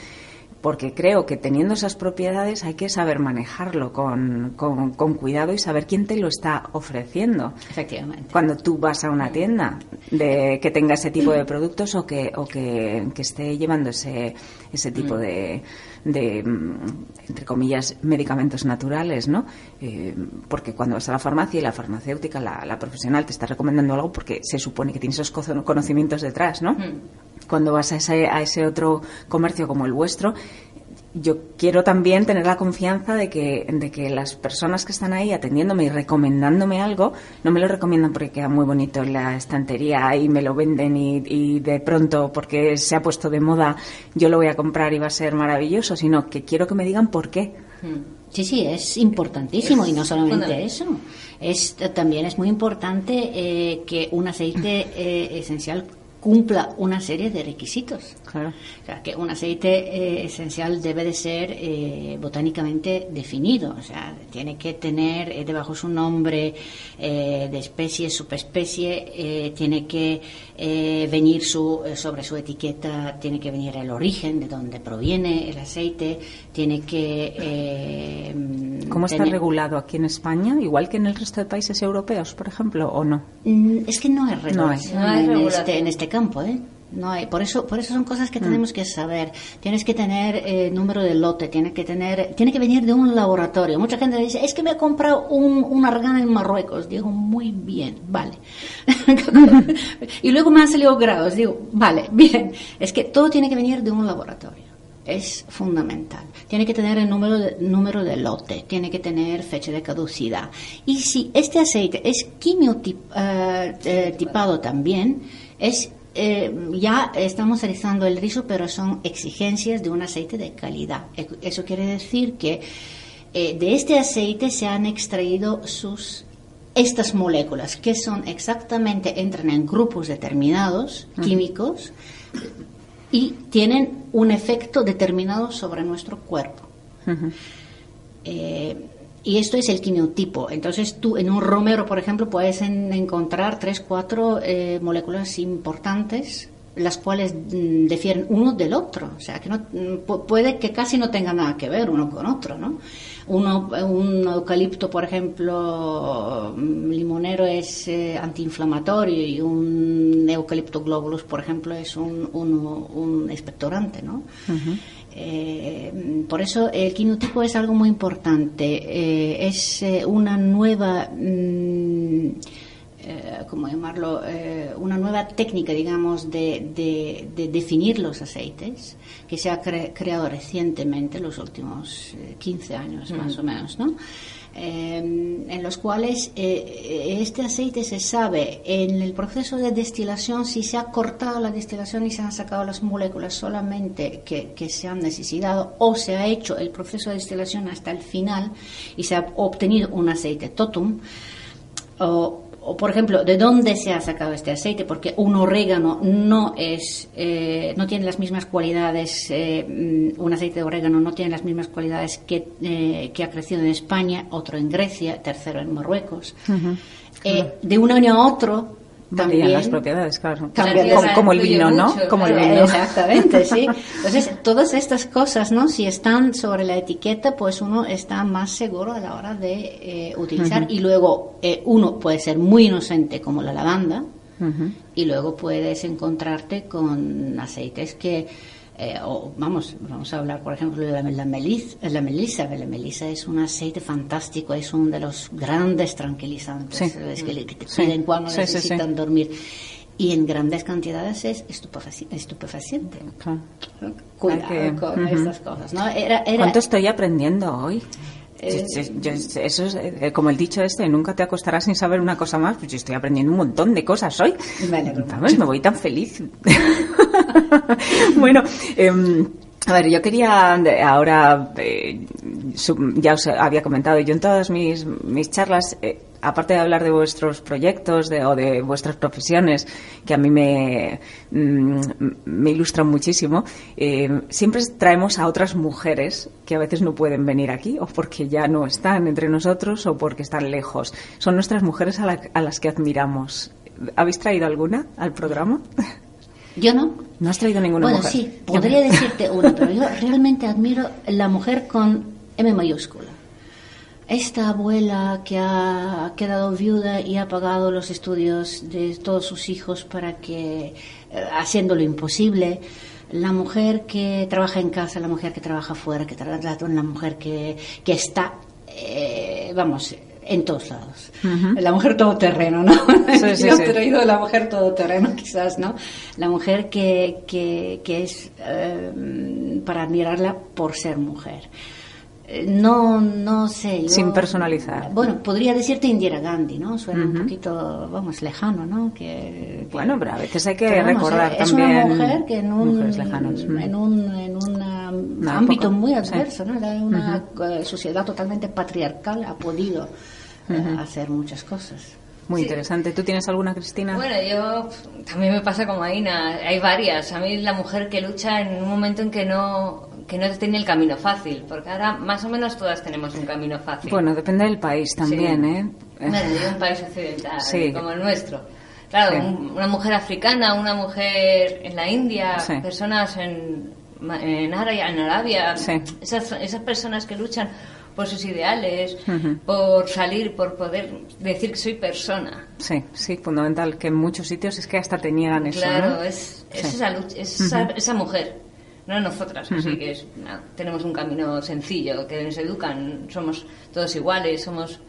porque creo que teniendo esas propiedades hay que saber manejarlo con, con, con cuidado y saber quién te lo está ofreciendo. efectivamente. Cuando tú vas a una tienda de que tenga ese tipo de productos o que, o que, que esté llevando ese, tipo de, de, mm, entre comillas, medicamentos naturales, ¿no? Eh, porque cuando vas a la farmacia y la farmacéutica, la, la profesional, te está recomendando algo porque se supone que tiene esos conocimientos detrás, ¿no? Cuando vas a ese, a ese otro comercio como el vuestro, yo quiero también tener la confianza de que, de que las personas que están ahí atendiéndome y recomendándome algo, no me lo recomiendan porque queda muy bonito en la estantería y me lo venden y, y de pronto porque se ha puesto de moda yo lo voy a comprar y va a ser maravilloso, sino que quiero que me digan por qué. Sí, sí, es importantísimo y no solamente eso. Es, también es muy importante eh, que un aceite eh, esencial cumpla una serie de requisitos. Claro. O sea, que un aceite eh, esencial debe de ser eh, botánicamente definido. O sea, tiene que tener eh, debajo su nombre eh, de especie, subespecie, eh, tiene que eh, venir su, sobre su etiqueta, tiene que venir el origen de donde proviene el aceite, tiene que... eh, ¿Cómo está tener- regulado aquí en España? Igual que en el resto de países europeos, por ejemplo, o no? Mm, Es que no hay No hay. regulación No en, este, en este campo, ¿eh? No hay. Por eso, por eso son cosas que tenemos que saber. Tienes que tener eh, número de lote, tienes que tener, tiene que venir de un laboratorio. Mucha gente dice, es que me he comprado un, un argán en Marruecos. Digo, muy bien, vale. y luego me han salido grados. Digo, vale, bien. Es que todo tiene que venir de un laboratorio. Es fundamental. Tiene que tener el número de, número de lote, tiene que tener fecha de caducidad. Y si este aceite es quimiotipado también, es eh, ya estamos realizando el rizo, pero son exigencias de un aceite de calidad. E- Eso quiere decir que eh, de este aceite se han extraído sus estas moléculas que son exactamente entran en grupos determinados químicos y tienen un efecto determinado sobre nuestro cuerpo. Eh, y esto es el quimiotipo. Entonces tú en un romero, por ejemplo, puedes en- encontrar tres, cuatro eh, moléculas importantes, las cuales mm, difieren uno del otro. O sea, que no, mm, pu- puede que casi no tengan nada que ver uno con otro, ¿no? Uno, un eucalipto, por ejemplo, mm, limonero es eh, antiinflamatorio y un eucalipto globulus, por ejemplo, es un, un, un expectorante, ¿no? Eh, por eso el quinotipo es algo muy importante. Eh, es eh, una nueva, mm, eh, ¿cómo llamarlo? Una nueva técnica, digamos, de, de- de definir los aceites que se ha cre- creado recientemente, los últimos eh, 15 años más o menos, ¿no? Eh, en los cuales eh, este aceite se sabe en el proceso de destilación si se ha cortado la destilación y se han sacado las moléculas solamente que, que se han necesitado o se ha hecho el proceso de destilación hasta el final y se ha obtenido un aceite totum o, o, por ejemplo, ¿de dónde se ha sacado este aceite? Porque un orégano no es, eh, no tiene las mismas cualidades, eh, un aceite de orégano no tiene las mismas cualidades que, eh, que ha crecido en España, otro en Grecia, tercero en Marruecos. Eh, de un año a otro Varían también las propiedades, claro. La Como, el vino, ¿no? Como el vino. Exactamente, sí. Entonces, todas estas cosas, ¿no? Si están sobre la etiqueta, pues uno está más seguro a la hora de eh, utilizar. Y luego, eh, uno puede ser muy inocente como la lavanda, y luego puedes encontrarte con aceites que, eh, o vamos, vamos a hablar, por ejemplo, de la, la, meliz- la melisa. La melisa es un aceite fantástico, es uno de los grandes tranquilizantes Sí. es que, que te piden cuando Sí, sí, sí. necesitan dormir. Y en grandes cantidades es estupefaci- estupefaciente. Claro. Cuidado con ujú. estas cosas, ¿no? Era, era- ¿Cuánto estoy aprendiendo hoy? Eh, Yo- yo- yo- eso es eh, como el dicho este, nunca te acostarás sin saber una cosa más. Pues yo estoy aprendiendo un montón de cosas hoy. Vamos, me voy tan feliz. bueno, em, a ver, yo quería ahora, eh, ya os había comentado, yo en todas mis, mis charlas, eh, aparte de hablar de vuestros proyectos de- o de vuestras profesiones, que a mí me, mm, me ilustran muchísimo, eh, siempre traemos a otras mujeres que a veces no pueden venir aquí, o porque ya no están entre nosotros, o porque están lejos. Son nuestras mujeres a, la- a las que admiramos. ¿Habéis traído alguna al programa? yo no. No has traído ninguna Bueno, mujer. sí, podría decirte una, pero yo realmente admiro la mujer con M mayúscula. Esta abuela que ha quedado viuda y ha pagado los estudios de todos sus hijos para que, eh, haciendo lo imposible, la mujer que trabaja en casa, la mujer que trabaja fuera, que trabaja, la mujer que, que está, eh, vamos, en todos lados. La mujer todoterreno, ¿no? Sí, sí, Yo sí. he traído la mujer todoterreno, quizás, ¿no? La mujer que, que, que es eh, para admirarla por ser mujer. No, no sé. Yo, Sin personalizar. Bueno, podría decirte Indira Gandhi, ¿no? Suena un poquito, vamos, lejano, ¿no? Que, que- Bueno, pero a veces hay que pero vamos, recordar es también una mujer que en un. Mm. en un, en una- Una ámbito época, muy sí. adverso, ¿no? De una eh, sociedad totalmente patriarcal ha podido eh, hacer muchas cosas. Muy Sí. interesante. ¿Tú tienes alguna, Cristina? Bueno, yo también me pasa como a Ina, hay varias. A mí la mujer que lucha en un momento en que no que no tiene el camino fácil, porque ahora más o menos todas tenemos un camino fácil. Bueno, depende del país también, Sí. ¿eh? Bueno, de un país occidental Sí. como el nuestro. Claro, Sí. un- una mujer africana, una mujer en la India, personas en, en Arabia, en Arabia esas, esas personas que luchan por sus ideales, por salir, por poder decir que soy persona. Sí, sí, fundamental. Que en muchos sitios es que hasta te niegan eso, Claro, ¿no? es, es Sí. esa lucha, es esa, esa mujer, no nosotras, así que es, no, tenemos un camino sencillo, que nos educan, somos todos iguales, somos...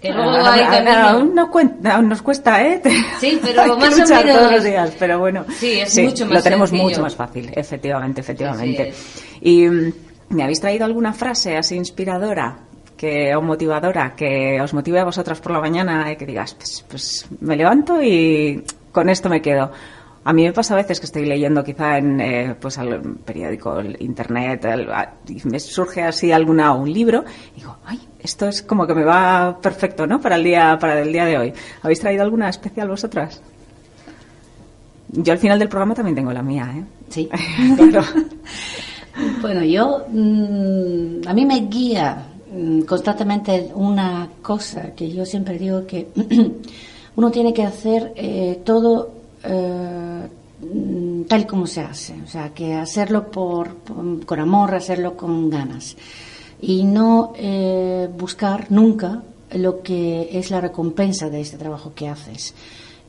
Que luego Ah, hay ah, aún nos cuesta, ¿eh? Sí, pero Hay que más o luchar menos- todos los días, pero bueno. Sí, es mucho más Lo tenemos sencillo. mucho más fácil, efectivamente, efectivamente. Y mm, me habéis traído alguna frase así inspiradora que o motivadora que os motive a vosotras por la mañana y que digas, pues, pues me levanto y con esto me quedo. A mí me pasa a veces que estoy leyendo quizá en eh, pues al periódico, el internet, el- y me surge así alguna un libro y digo, ay, esto es como que me va perfecto, ¿no? Para el día para el día de hoy. ¿Habéis traído alguna especial vosotras? Yo al final del programa también tengo la mía, ¿eh? Sí. Claro. Bueno, yo, mm, a mí me guía mm, constantemente una cosa que yo siempre digo que uno tiene que hacer eh, todo eh, tal como se hace, o sea, que hacerlo por, por- con amor, hacerlo con ganas. Y no eh, buscar nunca lo que es la recompensa de este trabajo que haces,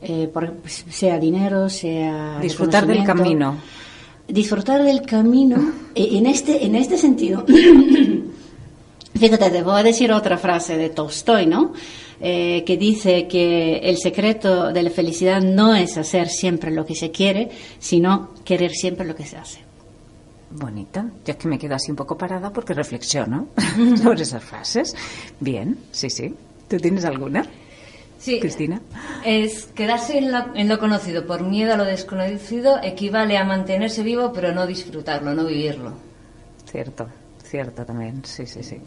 Eh, por- sea dinero, sea Disfrutar del camino. disfrutar del camino eh, en este en este sentido fíjate te voy a decir otra frase de Tolstoy no Eh, que dice que el secreto de la felicidad no es hacer siempre lo que se quiere sino querer siempre lo que se hace Bonita. Yo es que me quedo así un poco parada porque reflexiono sobre esas frases. Bien, sí, sí. ¿Tú tienes alguna? Sí. Cristina. Es quedarse en, la- en lo conocido por miedo a lo desconocido equivale a mantenerse vivo pero no disfrutarlo, no vivirlo. Cierto, cierto también. Sí, sí, sí.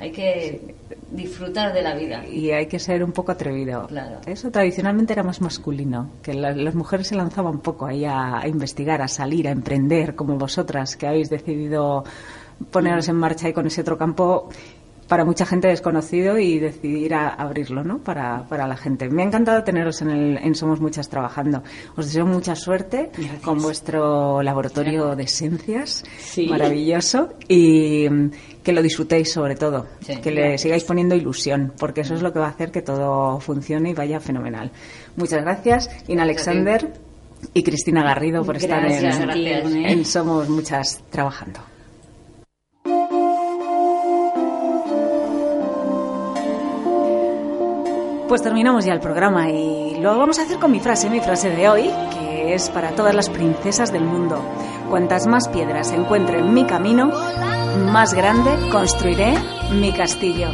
Hay que disfrutar de la vida. Y hay que ser un poco atrevido. Claro. Eso tradicionalmente era más masculino, que la- las mujeres se lanzaban un poco ahí a, a investigar, a salir, a emprender, como vosotras, que habéis decidido poneros en marcha ahí con ese otro campo para mucha gente desconocido y decidir a- abrirlo ¿no? para, para la gente. Me ha encantado teneros en, el, en Somos Muchas trabajando. Os deseo mucha suerte con vuestro laboratorio de esencias, Sí. maravilloso, y mm, que lo disfrutéis sobre todo, Sí, que le sigáis poniendo ilusión, porque eso es lo que va a hacer que todo funcione y vaya fenomenal. Muchas gracias, Ina Alexander y Cristina Garrido por estar en Somos Muchas trabajando. Pues terminamos ya el programa y lo vamos a hacer con mi frase, mi frase de hoy, que es para todas las princesas del mundo. Cuantas más piedras encuentre en mi camino, más grande construiré mi castillo.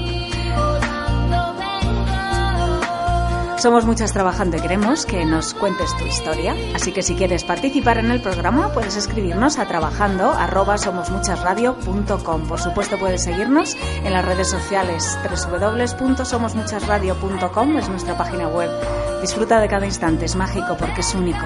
Somos muchas trabajando y queremos que nos cuentes tu historia. Así que si quieres participar en el programa, puedes escribirnos a trabajando somosmuchasradio.com. Por supuesto, puedes seguirnos en las redes sociales www.somosmuchasradio.com es nuestra página web. Disfruta de cada instante, es mágico porque es único.